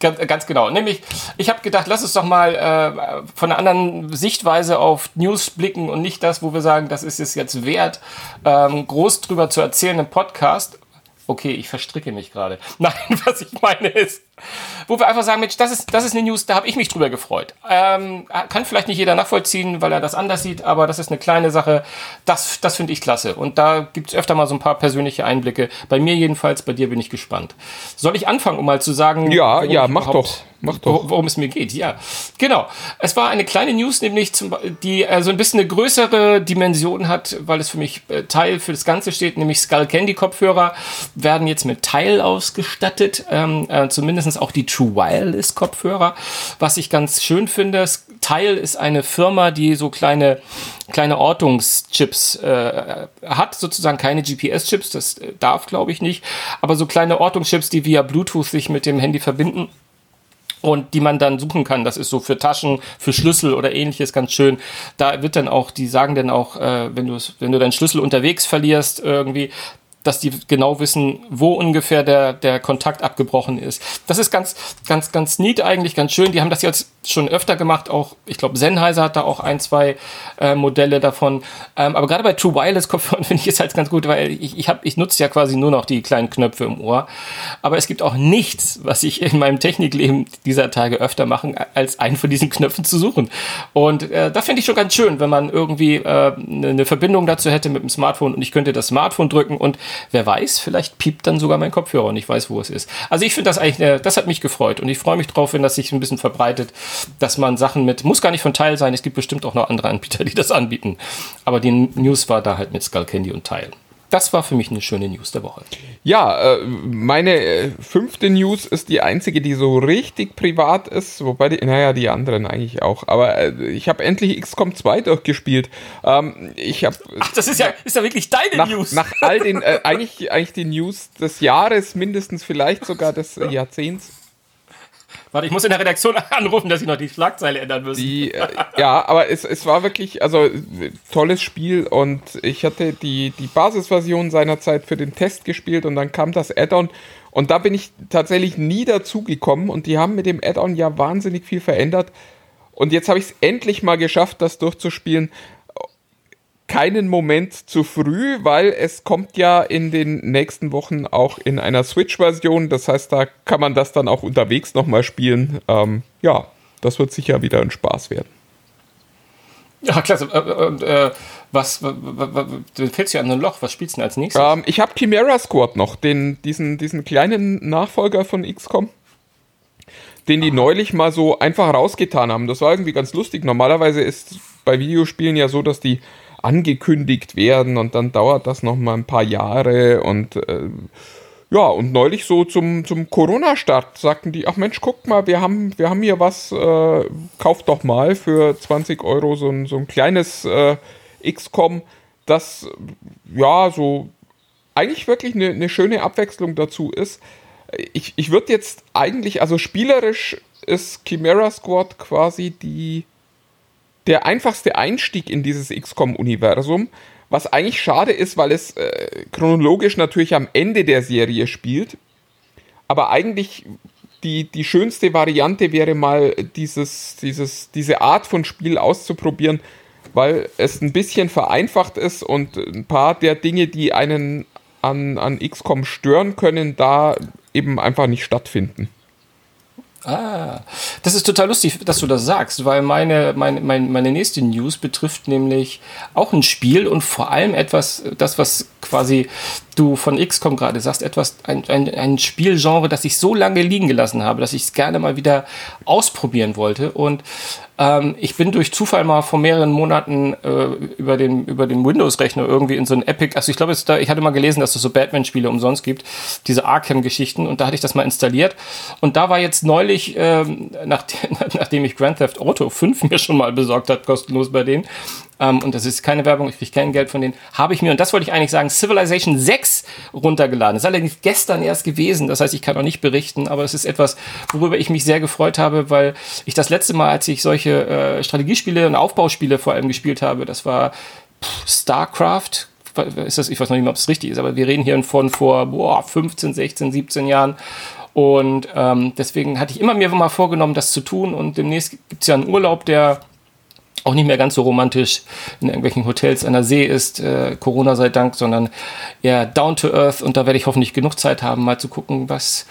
Ganz, ganz genau. Nämlich, ich habe gedacht, lass uns doch mal äh, von einer anderen Sichtweise auf News blicken und nicht das, wo wir sagen, das ist es jetzt wert, ähm, groß drüber zu erzählen im Podcast. Okay, ich verstricke mich gerade. Nein, was ich meine ist, wo wir einfach sagen, Mensch, das ist, das ist eine News, da habe ich mich drüber gefreut. Ähm, kann vielleicht nicht jeder nachvollziehen, weil er das anders sieht, aber das ist eine kleine Sache. Das, das finde ich klasse. Und da gibt es öfter mal so ein paar persönliche Einblicke. Bei mir jedenfalls, bei dir bin ich gespannt. Soll ich anfangen, um mal zu sagen, ja, ja, mach doch. Mach doch. Worum es mir geht, ja. Genau. Es war eine kleine News, nämlich zum, die äh, so ein bisschen eine größere Dimension hat, weil es für mich äh, Teil für das Ganze steht, nämlich Skull Candy Kopfhörer werden jetzt mit Teil ausgestattet, ähm, äh, zumindest auch die True Wireless Kopfhörer, was ich ganz schön finde. Teil ist eine Firma, die so kleine kleine Ortungschips äh, hat, sozusagen keine GPS-Chips, das äh, darf glaube ich nicht, aber so kleine Ortungschips, die via Bluetooth sich mit dem Handy verbinden und die man dann suchen kann. Das ist so für Taschen, für Schlüssel oder ähnliches ganz schön. Da wird dann auch, die sagen dann auch, äh, wenn du wenn du deinen Schlüssel unterwegs verlierst irgendwie, dass die genau wissen, wo ungefähr der, der Kontakt abgebrochen ist. Das ist ganz, ganz, ganz neat eigentlich, ganz schön. Die haben das jetzt schon öfter gemacht, auch, ich glaube, Sennheiser hat da auch ein, zwei äh, Modelle davon. Ähm, aber gerade bei True Wireless Kopfhörern finde ich es halt ganz gut, weil ich, ich, hab, ich nutze ja quasi nur noch die kleinen Knöpfe im Ohr. Aber es gibt auch nichts, was ich in meinem Technikleben dieser Tage öfter machen, als einen von diesen Knöpfen zu suchen. Und äh, da finde ich schon ganz schön, wenn man irgendwie äh, eine Verbindung dazu hätte mit dem Smartphone und ich könnte das Smartphone drücken und wer weiß, vielleicht piept dann sogar mein Kopfhörer und ich weiß, wo es ist. Also ich finde das eigentlich, äh, das hat mich gefreut und ich freue mich drauf, wenn das sich ein bisschen verbreitet, dass man Sachen mit, muss gar nicht von Teil sein, es gibt bestimmt auch noch andere Anbieter, die das anbieten. Aber die News war da halt mit Skull Candy und Teil das war für mich eine schöne News der Woche. Ja, äh, meine äh, fünfte News ist die einzige, die so richtig privat ist, wobei die, naja, die anderen eigentlich auch. Aber äh, ich habe endlich XCOM 2 durchgespielt. Ähm, ich habe. Ach, das ist ja, ist ja wirklich deine nach, News. Nach all den, äh, eigentlich, eigentlich die News des Jahres, mindestens vielleicht sogar des Jahrzehnts. Warte, ich muss in der Redaktion anrufen, dass sie noch die Schlagzeile ändern müssen. Die, äh, ja, aber es, es war wirklich, also tolles Spiel und ich hatte die, die Basisversion seinerzeit für den Test gespielt und dann kam das Add-on und da bin ich tatsächlich nie dazu gekommen und die haben mit dem Add-on ja wahnsinnig viel verändert. Und jetzt habe ich es endlich mal geschafft, das durchzuspielen keinen Moment zu früh, weil es kommt ja in den nächsten Wochen auch in einer Switch-Version. Das heißt, da kann man das dann auch unterwegs nochmal spielen. Ähm, ja, das wird sicher wieder ein Spaß werden. Ja, klasse. Und äh, äh, was, was, was, du fällst ja an ein Loch. Was spielst du denn als nächstes? Ähm, ich habe Chimera Squad noch, den, diesen, diesen kleinen Nachfolger von XCOM den die neulich mal so einfach rausgetan haben. Das war irgendwie ganz lustig. Normalerweise ist bei Videospielen ja so, dass die angekündigt werden und dann dauert das noch mal ein paar Jahre und äh, ja, und neulich so zum, zum Corona-Start sagten die, ach Mensch, guck mal, wir haben, wir haben hier was, äh, kauft doch mal für 20 Euro so ein, so ein kleines äh, XCOM, das ja so eigentlich wirklich eine, eine schöne Abwechslung dazu ist. Ich, ich würde jetzt eigentlich, also spielerisch ist Chimera Squad quasi die der einfachste Einstieg in dieses XCOM-Universum, was eigentlich schade ist, weil es äh, chronologisch natürlich am Ende der Serie spielt. Aber eigentlich die, die schönste Variante wäre mal dieses, dieses, diese Art von Spiel auszuprobieren, weil es ein bisschen vereinfacht ist und ein paar der Dinge, die einen an, an XCOM stören können, da eben einfach nicht stattfinden. Ah, das ist total lustig, dass du das sagst, weil meine, meine, meine, meine nächste News betrifft nämlich auch ein Spiel und vor allem etwas, das, was quasi du von XCOM gerade sagst, etwas, ein, ein, ein Spielgenre, das ich so lange liegen gelassen habe, dass ich es gerne mal wieder ausprobieren wollte. Und ähm, ich bin durch Zufall mal vor mehreren Monaten äh, über den, über den Windows-Rechner irgendwie in so ein Epic, also ich glaube, ich hatte mal gelesen, dass es so Batman-Spiele umsonst gibt, diese Arkham-Geschichten, und da hatte ich das mal installiert. Und da war jetzt neulich, ähm, nach, nachdem ich Grand Theft Auto 5 mir schon mal besorgt hat, kostenlos bei denen, ähm, und das ist keine Werbung, ich kriege kein Geld von denen, habe ich mir, und das wollte ich eigentlich sagen, Civilization 6 runtergeladen. Das ist allerdings gestern erst gewesen, das heißt, ich kann auch nicht berichten, aber es ist etwas, worüber ich mich sehr gefreut habe, weil ich das letzte Mal, als ich solche äh, Strategiespiele und Aufbauspiele vor allem gespielt habe, das war pff, StarCraft, ist das, ich weiß noch nicht mal, ob es richtig ist, aber wir reden hier von vor boah, 15, 16, 17 Jahren. Und ähm, deswegen hatte ich immer mir mal vorgenommen, das zu tun. Und demnächst gibt es ja einen Urlaub, der auch nicht mehr ganz so romantisch in irgendwelchen Hotels an der See ist, äh, Corona sei Dank, sondern eher down to earth und da werde ich hoffentlich genug Zeit haben, mal zu gucken, was,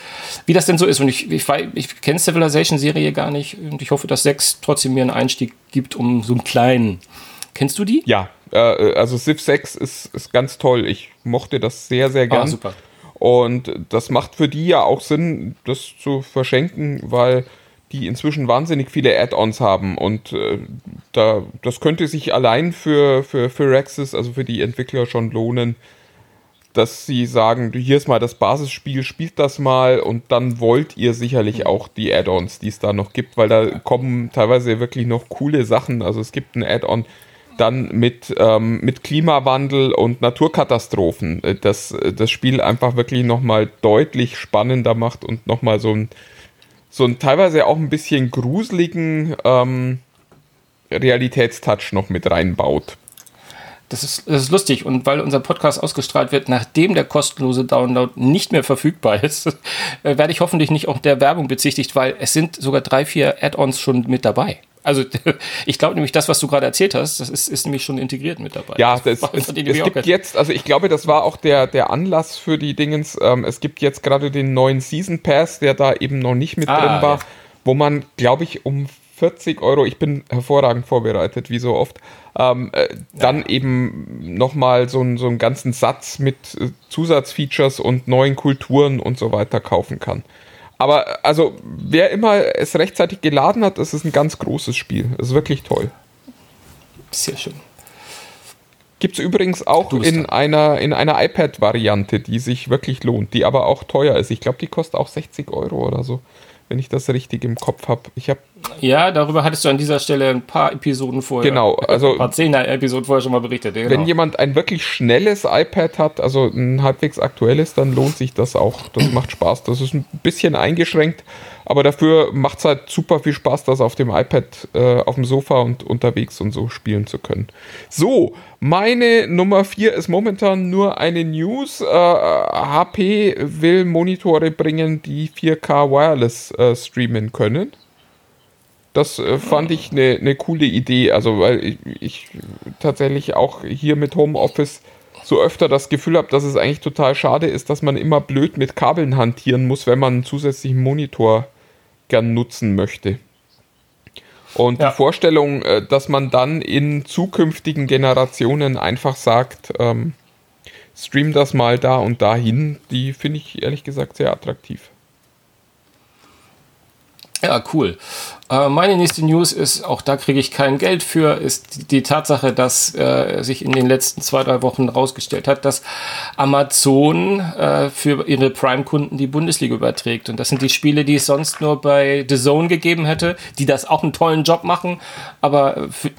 wie das denn so ist. Und ich, ich, ich kenne Civilization-Serie gar nicht und ich hoffe, dass 6 trotzdem mir einen Einstieg gibt, um so einen kleinen. Kennst du die? Ja, äh, also Civ 6 ist, ist ganz toll. Ich mochte das sehr, sehr gern. Ah, super. Und das macht für die ja auch Sinn, das zu verschenken, weil die inzwischen wahnsinnig viele Add-ons haben und äh, da, das könnte sich allein für, für, für Rexis, also für die Entwickler schon lohnen, dass sie sagen, hier ist mal das Basisspiel, spielt das mal und dann wollt ihr sicherlich auch die Add-ons, die es da noch gibt, weil da kommen teilweise wirklich noch coole Sachen. Also es gibt ein Add-on dann mit, ähm, mit Klimawandel und Naturkatastrophen, äh, das das Spiel einfach wirklich nochmal deutlich spannender macht und nochmal so ein so einen teilweise auch ein bisschen gruseligen ähm, Realitätstouch noch mit reinbaut. Das ist, das ist lustig und weil unser Podcast ausgestrahlt wird, nachdem der kostenlose Download nicht mehr verfügbar ist, äh, werde ich hoffentlich nicht auch der Werbung bezichtigt, weil es sind sogar drei, vier Add-ons schon mit dabei. Also ich glaube nämlich, das, was du gerade erzählt hast, das ist, ist nämlich schon integriert mit dabei. Ja, das, das es, es gibt jetzt, also ich glaube, das war auch der, der Anlass für die Dingens. Ähm, es gibt jetzt gerade den neuen Season Pass, der da eben noch nicht mit ah, drin war, ja. wo man, glaube ich, um 40 Euro, ich bin hervorragend vorbereitet, wie so oft, ähm, äh, dann ja. eben nochmal so, so einen ganzen Satz mit äh, Zusatzfeatures und neuen Kulturen und so weiter kaufen kann. Aber also, wer immer es rechtzeitig geladen hat, das ist ein ganz großes Spiel. Es ist wirklich toll. Sehr schön. Gibt es übrigens auch in einer, in einer iPad-Variante, die sich wirklich lohnt, die aber auch teuer ist. Ich glaube, die kostet auch 60 Euro oder so wenn ich das richtig im Kopf habe. Ich habe ja, darüber hattest du an dieser Stelle ein paar Episoden vorher. Genau, also ein paar zehn Episoden vorher schon mal berichtet. Genau. Wenn jemand ein wirklich schnelles iPad hat, also ein halbwegs aktuelles, dann lohnt sich das auch. Das macht Spaß. Das ist ein bisschen eingeschränkt, aber dafür macht es halt super viel Spaß, das auf dem iPad äh, auf dem Sofa und unterwegs und so spielen zu können. So, meine Nummer 4 ist momentan nur eine News. Äh, HP will Monitore bringen, die 4K Wireless äh, streamen können. Das äh, fand ich eine ne coole Idee. Also, weil ich, ich tatsächlich auch hier mit Homeoffice so öfter das Gefühl habe, dass es eigentlich total schade ist, dass man immer blöd mit Kabeln hantieren muss, wenn man einen zusätzlichen Monitor gern nutzen möchte. Und ja. die Vorstellung, äh, dass man dann in zukünftigen Generationen einfach sagt, ähm, stream das mal da und dahin, die finde ich ehrlich gesagt sehr attraktiv. Ja, cool. Äh, meine nächste News ist, auch da kriege ich kein Geld für, ist die Tatsache, dass äh, sich in den letzten zwei, drei Wochen herausgestellt hat, dass Amazon äh, für ihre Prime-Kunden die Bundesliga überträgt. Und das sind die Spiele, die es sonst nur bei The Zone gegeben hätte, die das auch einen tollen Job machen, aber für,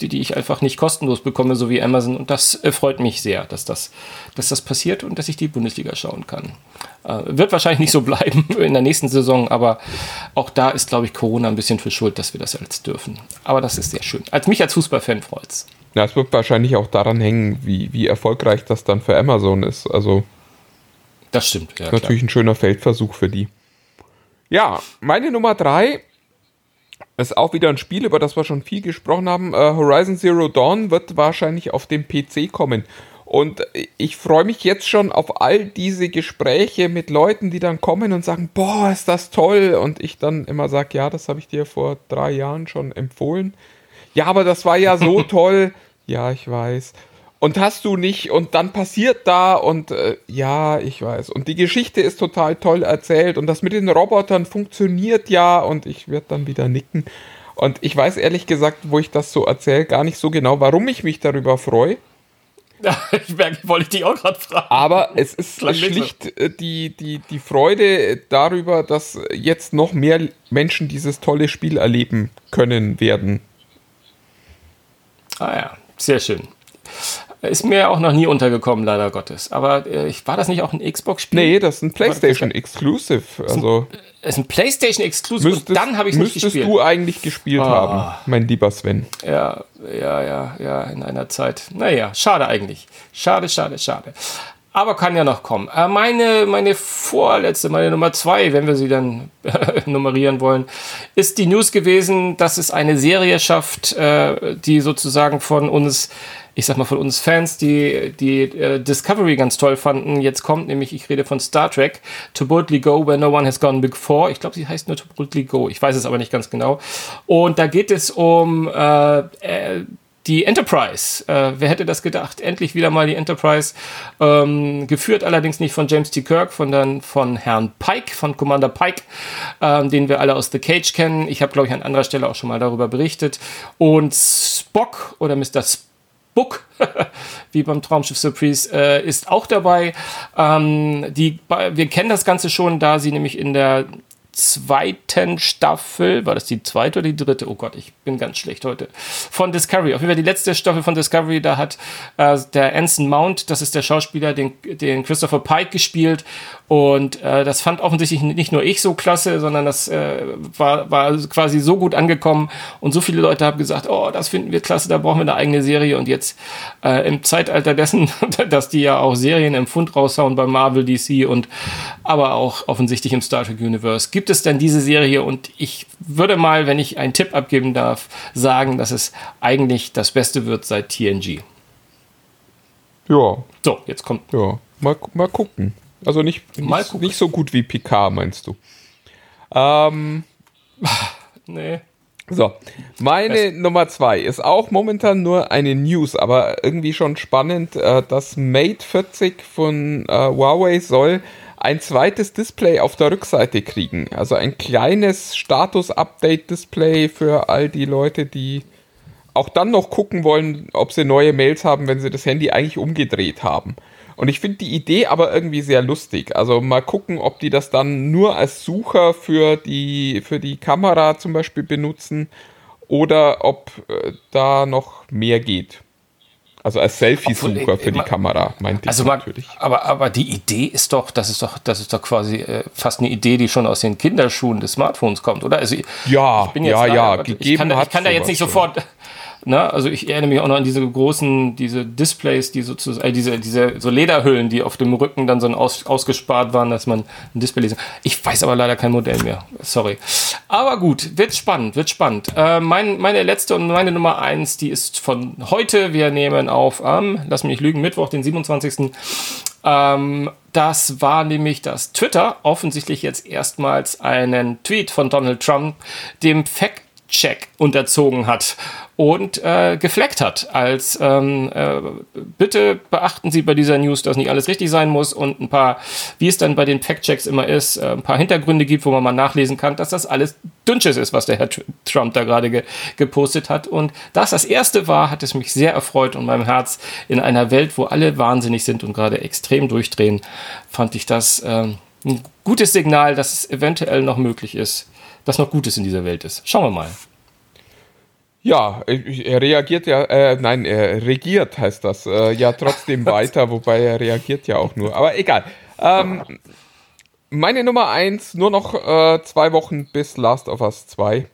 die, die ich einfach nicht kostenlos bekomme, so wie Amazon. Und das äh, freut mich sehr, dass das, dass das passiert und dass ich die Bundesliga schauen kann. Äh, wird wahrscheinlich nicht so bleiben in der nächsten Saison, aber auch da ist, glaube ich, Corona ein bisschen bisschen für schuld, dass wir das jetzt dürfen. Aber das ist sehr schön. Als mich als Fußballfan freut es. Ja, es wird wahrscheinlich auch daran hängen, wie, wie erfolgreich das dann für Amazon ist. Also. Das stimmt, ja. Ist natürlich ein schöner Feldversuch für die. Ja, meine Nummer drei ist auch wieder ein Spiel, über das wir schon viel gesprochen haben. Uh, Horizon Zero Dawn wird wahrscheinlich auf dem PC kommen. Und ich freue mich jetzt schon auf all diese Gespräche mit Leuten, die dann kommen und sagen, boah, ist das toll. Und ich dann immer sage, ja, das habe ich dir vor drei Jahren schon empfohlen. Ja, aber das war ja so toll. Ja, ich weiß. Und hast du nicht, und dann passiert da, und äh, ja, ich weiß. Und die Geschichte ist total toll erzählt, und das mit den Robotern funktioniert ja, und ich werde dann wieder nicken. Und ich weiß ehrlich gesagt, wo ich das so erzähle, gar nicht so genau, warum ich mich darüber freue. ich merke, wollte ich dich auch gerade fragen. Aber es ist schlicht äh, die, die, die Freude darüber, dass jetzt noch mehr Menschen dieses tolle Spiel erleben können werden. Ah ja, sehr schön. Ist mir auch noch nie untergekommen, leider Gottes. Aber äh, war das nicht auch ein Xbox-Spiel? Nee, das ist ein PlayStation Exclusive. Also ist ein PlayStation Exclusive müsstest, und dann habe ich es nicht gespielt. Müsstest du eigentlich gespielt oh. haben, mein lieber Sven. Ja, ja, ja, ja, in einer Zeit. Naja, schade eigentlich. Schade, schade, schade. Aber kann ja noch kommen. Äh, meine, meine vorletzte, meine Nummer zwei, wenn wir sie dann nummerieren wollen, ist die News gewesen, dass es eine Serie schafft, äh, die sozusagen von uns, ich sag mal von uns Fans, die die äh, Discovery ganz toll fanden, jetzt kommt, nämlich ich rede von Star Trek, To Boldly Go Where No One Has Gone Before. Ich glaube, sie heißt nur To Boldly Go. Ich weiß es aber nicht ganz genau. Und da geht es um äh, äh die Enterprise. Äh, wer hätte das gedacht? Endlich wieder mal die Enterprise. Ähm, geführt allerdings nicht von James T. Kirk, sondern von Herrn Pike, von Commander Pike, ähm, den wir alle aus The Cage kennen. Ich habe, glaube ich, an anderer Stelle auch schon mal darüber berichtet. Und Spock oder Mr. Spock, wie beim Traumschiff Surprise, äh, ist auch dabei. Ähm, die, wir kennen das Ganze schon, da sie nämlich in der zweiten Staffel, war das die zweite oder die dritte? Oh Gott, ich bin ganz schlecht heute. Von Discovery. Auf jeden Fall die letzte Staffel von Discovery, da hat äh, der Anson Mount, das ist der Schauspieler, den, den Christopher Pike gespielt. Und äh, das fand offensichtlich nicht nur ich so klasse, sondern das äh, war, war quasi so gut angekommen. Und so viele Leute haben gesagt, oh, das finden wir klasse, da brauchen wir eine eigene Serie. Und jetzt äh, im Zeitalter dessen, dass die ja auch Serien im Fund raushauen bei Marvel, DC und aber auch offensichtlich im Star Trek Universe, gibt gibt es denn diese Serie? Und ich würde mal, wenn ich einen Tipp abgeben darf, sagen, dass es eigentlich das Beste wird seit TNG. Ja. So, jetzt kommt. Ja, mal, mal gucken. Also nicht, mal nicht, nicht so gut wie Picard, meinst du? Ähm. nee. So, meine Nummer zwei ist auch momentan nur eine News, aber irgendwie schon spannend. Äh, das Mate 40 von äh, Huawei soll ein zweites Display auf der Rückseite kriegen. Also ein kleines Status-Update-Display für all die Leute, die auch dann noch gucken wollen, ob sie neue Mails haben, wenn sie das Handy eigentlich umgedreht haben. Und ich finde die Idee aber irgendwie sehr lustig. Also mal gucken, ob die das dann nur als Sucher für die, für die Kamera zum Beispiel benutzen oder ob äh, da noch mehr geht. Also als Selfie-Sucher für die Kamera, meinte also ich man, natürlich. Aber, aber die Idee ist doch, das ist doch, das ist doch quasi äh, fast eine Idee, die schon aus den Kinderschuhen des Smartphones kommt, oder? Also, ja, ja, ja, gegeben ich kann, ich kann da jetzt nicht sofort, Ne? Also ich erinnere mich auch noch an diese großen, diese Displays, die sozusagen, äh, diese, diese so Lederhüllen, die auf dem Rücken dann so aus, ausgespart waren, dass man ein Display lesen. Ich weiß aber leider kein Modell mehr. Sorry. Aber gut, wird spannend, wird spannend. Äh, mein, meine letzte und meine Nummer eins, die ist von heute. Wir nehmen auf am, ähm, lass mich lügen, Mittwoch, den 27. Ähm, das war nämlich, dass Twitter offensichtlich jetzt erstmals einen Tweet von Donald Trump dem Fact Check unterzogen hat und äh, gefleckt hat, als ähm, äh, bitte beachten Sie bei dieser News, dass nicht alles richtig sein muss und ein paar, wie es dann bei den Fact-Checks immer ist, äh, ein paar Hintergründe gibt, wo man mal nachlesen kann, dass das alles Dünnsches ist, was der Herr Trump da gerade ge gepostet hat. Und das das erste war, hat es mich sehr erfreut und meinem Herz in einer Welt, wo alle wahnsinnig sind und gerade extrem durchdrehen, fand ich das äh, ein gutes Signal, dass es eventuell noch möglich ist, dass noch Gutes in dieser Welt ist. Schauen wir mal. Ja, er reagiert ja, äh, nein, er regiert heißt das, äh, ja trotzdem weiter, wobei er reagiert ja auch nur. Aber egal. Ähm, meine Nummer eins, nur noch äh, zwei Wochen bis Last of Us 2.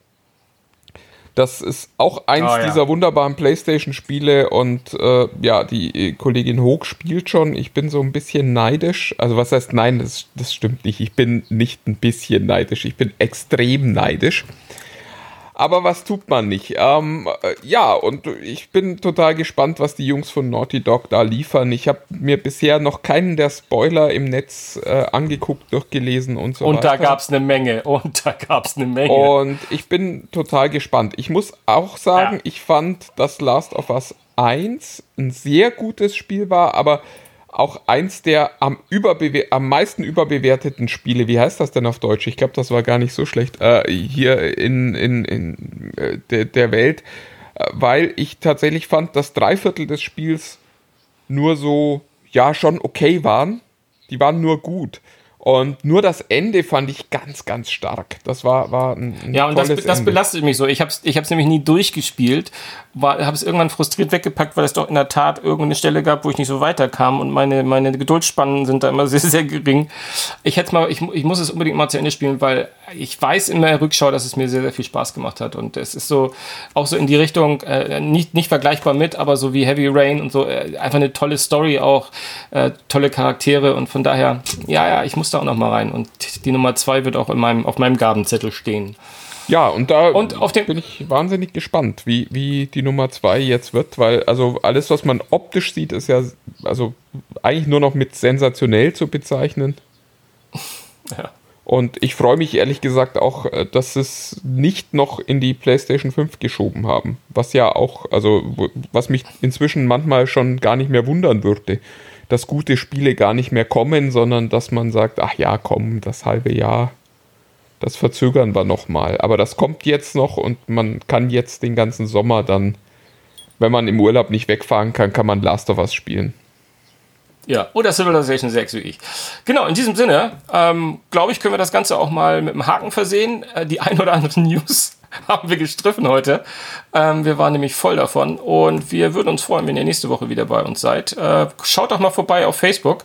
Das ist auch eins oh, ja. dieser wunderbaren PlayStation-Spiele und äh, ja, die Kollegin Hoog spielt schon. Ich bin so ein bisschen neidisch. Also was heißt nein, das, das stimmt nicht. Ich bin nicht ein bisschen neidisch. Ich bin extrem neidisch aber was tut man nicht? Ähm, äh, ja, und ich bin total gespannt, was die Jungs von Naughty Dog da liefern. Ich habe mir bisher noch keinen der Spoiler im Netz äh, angeguckt, durchgelesen und so und weiter. Und da gab es eine Menge. Und da gab es eine Menge. Und ich bin total gespannt. Ich muss auch sagen, ja. ich fand, dass Last of Us 1 ein sehr gutes Spiel war, aber auch eins der am, am meisten überbewerteten Spiele. Wie heißt das denn auf Deutsch? Ich glaube, das war gar nicht so schlecht. Äh, hier in, in, in äh, de, der Welt, äh, weil ich tatsächlich fand, dass drei Viertel des Spiels nur so, ja, schon okay waren. Die waren nur gut. Und nur das Ende fand ich ganz, ganz stark. Das war, war ein, ein Ja, und das, das belastet mich so. Ich habe es ich nämlich nie durchgespielt, habe es irgendwann frustriert weggepackt, weil es doch in der Tat irgendeine Stelle gab, wo ich nicht so weiterkam und meine, meine Geduldsspannen sind da immer sehr, sehr gering. Ich hätte mal, ich, ich muss es unbedingt mal zu Ende spielen, weil ich weiß in der Rückschau, dass es mir sehr, sehr viel Spaß gemacht hat. Und es ist so, auch so in die Richtung, äh, nicht, nicht vergleichbar mit, aber so wie Heavy Rain und so, äh, einfach eine tolle Story auch, äh, tolle Charaktere und von daher, ja, ja, ich muss da auch noch mal rein. Und die Nummer zwei wird auch in meinem, auf meinem Gabenzettel stehen. Ja, und da und bin ich wahnsinnig gespannt, wie, wie die Nummer zwei jetzt wird, weil also alles, was man optisch sieht, ist ja also eigentlich nur noch mit sensationell zu bezeichnen. Ja. Und ich freue mich ehrlich gesagt auch, äh, dass es nicht noch in die PlayStation 5 geschoben haben. Was ja auch, also was mich inzwischen manchmal schon gar nicht mehr wundern würde dass gute Spiele gar nicht mehr kommen, sondern dass man sagt, ach ja, komm, das halbe Jahr, das verzögern wir nochmal. Aber das kommt jetzt noch und man kann jetzt den ganzen Sommer dann, wenn man im Urlaub nicht wegfahren kann, kann man Last of Us spielen. Ja, oder Civilization 6 wie ich. Genau, in diesem Sinne, ähm, glaube ich, können wir das Ganze auch mal mit einem Haken versehen. Äh, die ein oder andere News haben wir gestriffen heute. Ähm, wir waren nämlich voll davon und wir würden uns freuen, wenn ihr nächste Woche wieder bei uns seid. Äh, schaut doch mal vorbei auf Facebook.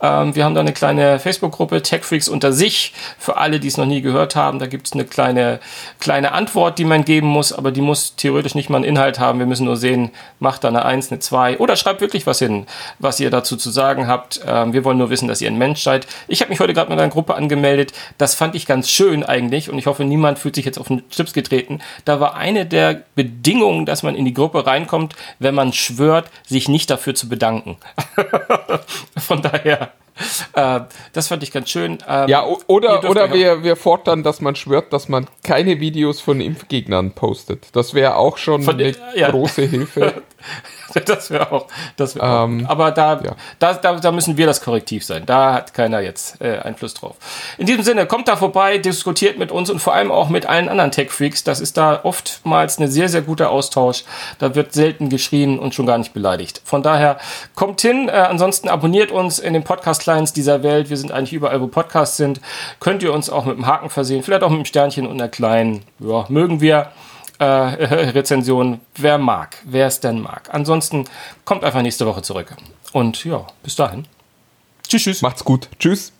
Ähm, wir haben da eine kleine Facebook-Gruppe TechFreaks unter sich. Für alle, die es noch nie gehört haben, da gibt es eine kleine, kleine Antwort, die man geben muss, aber die muss theoretisch nicht mal einen Inhalt haben. Wir müssen nur sehen, macht da eine 1, eine 2 oder schreibt wirklich was hin, was ihr dazu zu sagen habt. Ähm, wir wollen nur wissen, dass ihr ein Mensch seid. Ich habe mich heute gerade mit einer Gruppe angemeldet. Das fand ich ganz schön eigentlich und ich hoffe, niemand fühlt sich jetzt auf den Chips getreten getreten. Da war eine der Bedingungen, dass man in die Gruppe reinkommt, wenn man schwört, sich nicht dafür zu bedanken. Von daher. Äh, das fand ich ganz schön. Ähm, ja, oder, oder wir, wir fordern, dass man schwört, dass man keine Videos von Impfgegnern postet. Das wäre auch schon von, eine ja. große Hilfe. das wäre auch. Das wär ähm, auch. Aber da, ja. da, da, da, müssen wir das Korrektiv sein. Da hat keiner jetzt äh, Einfluss drauf. In diesem Sinne, kommt da vorbei, diskutiert mit uns und vor allem auch mit allen anderen Tech-Freaks. Das ist da oftmals ein sehr, sehr guter Austausch. Da wird selten geschrien und schon gar nicht beleidigt. Von daher kommt hin. Äh, ansonsten abonniert uns in den Podcast-Clients dieser Welt. Wir sind eigentlich überall, wo Podcasts sind. Könnt ihr uns auch mit einem Haken versehen. Vielleicht auch mit einem Sternchen und einer kleinen, ja, mögen wir äh, Rezension, wer mag, wer es denn mag. Ansonsten kommt einfach nächste Woche zurück. Und ja, bis dahin. Tschüss, tschüss. Macht's gut. Tschüss.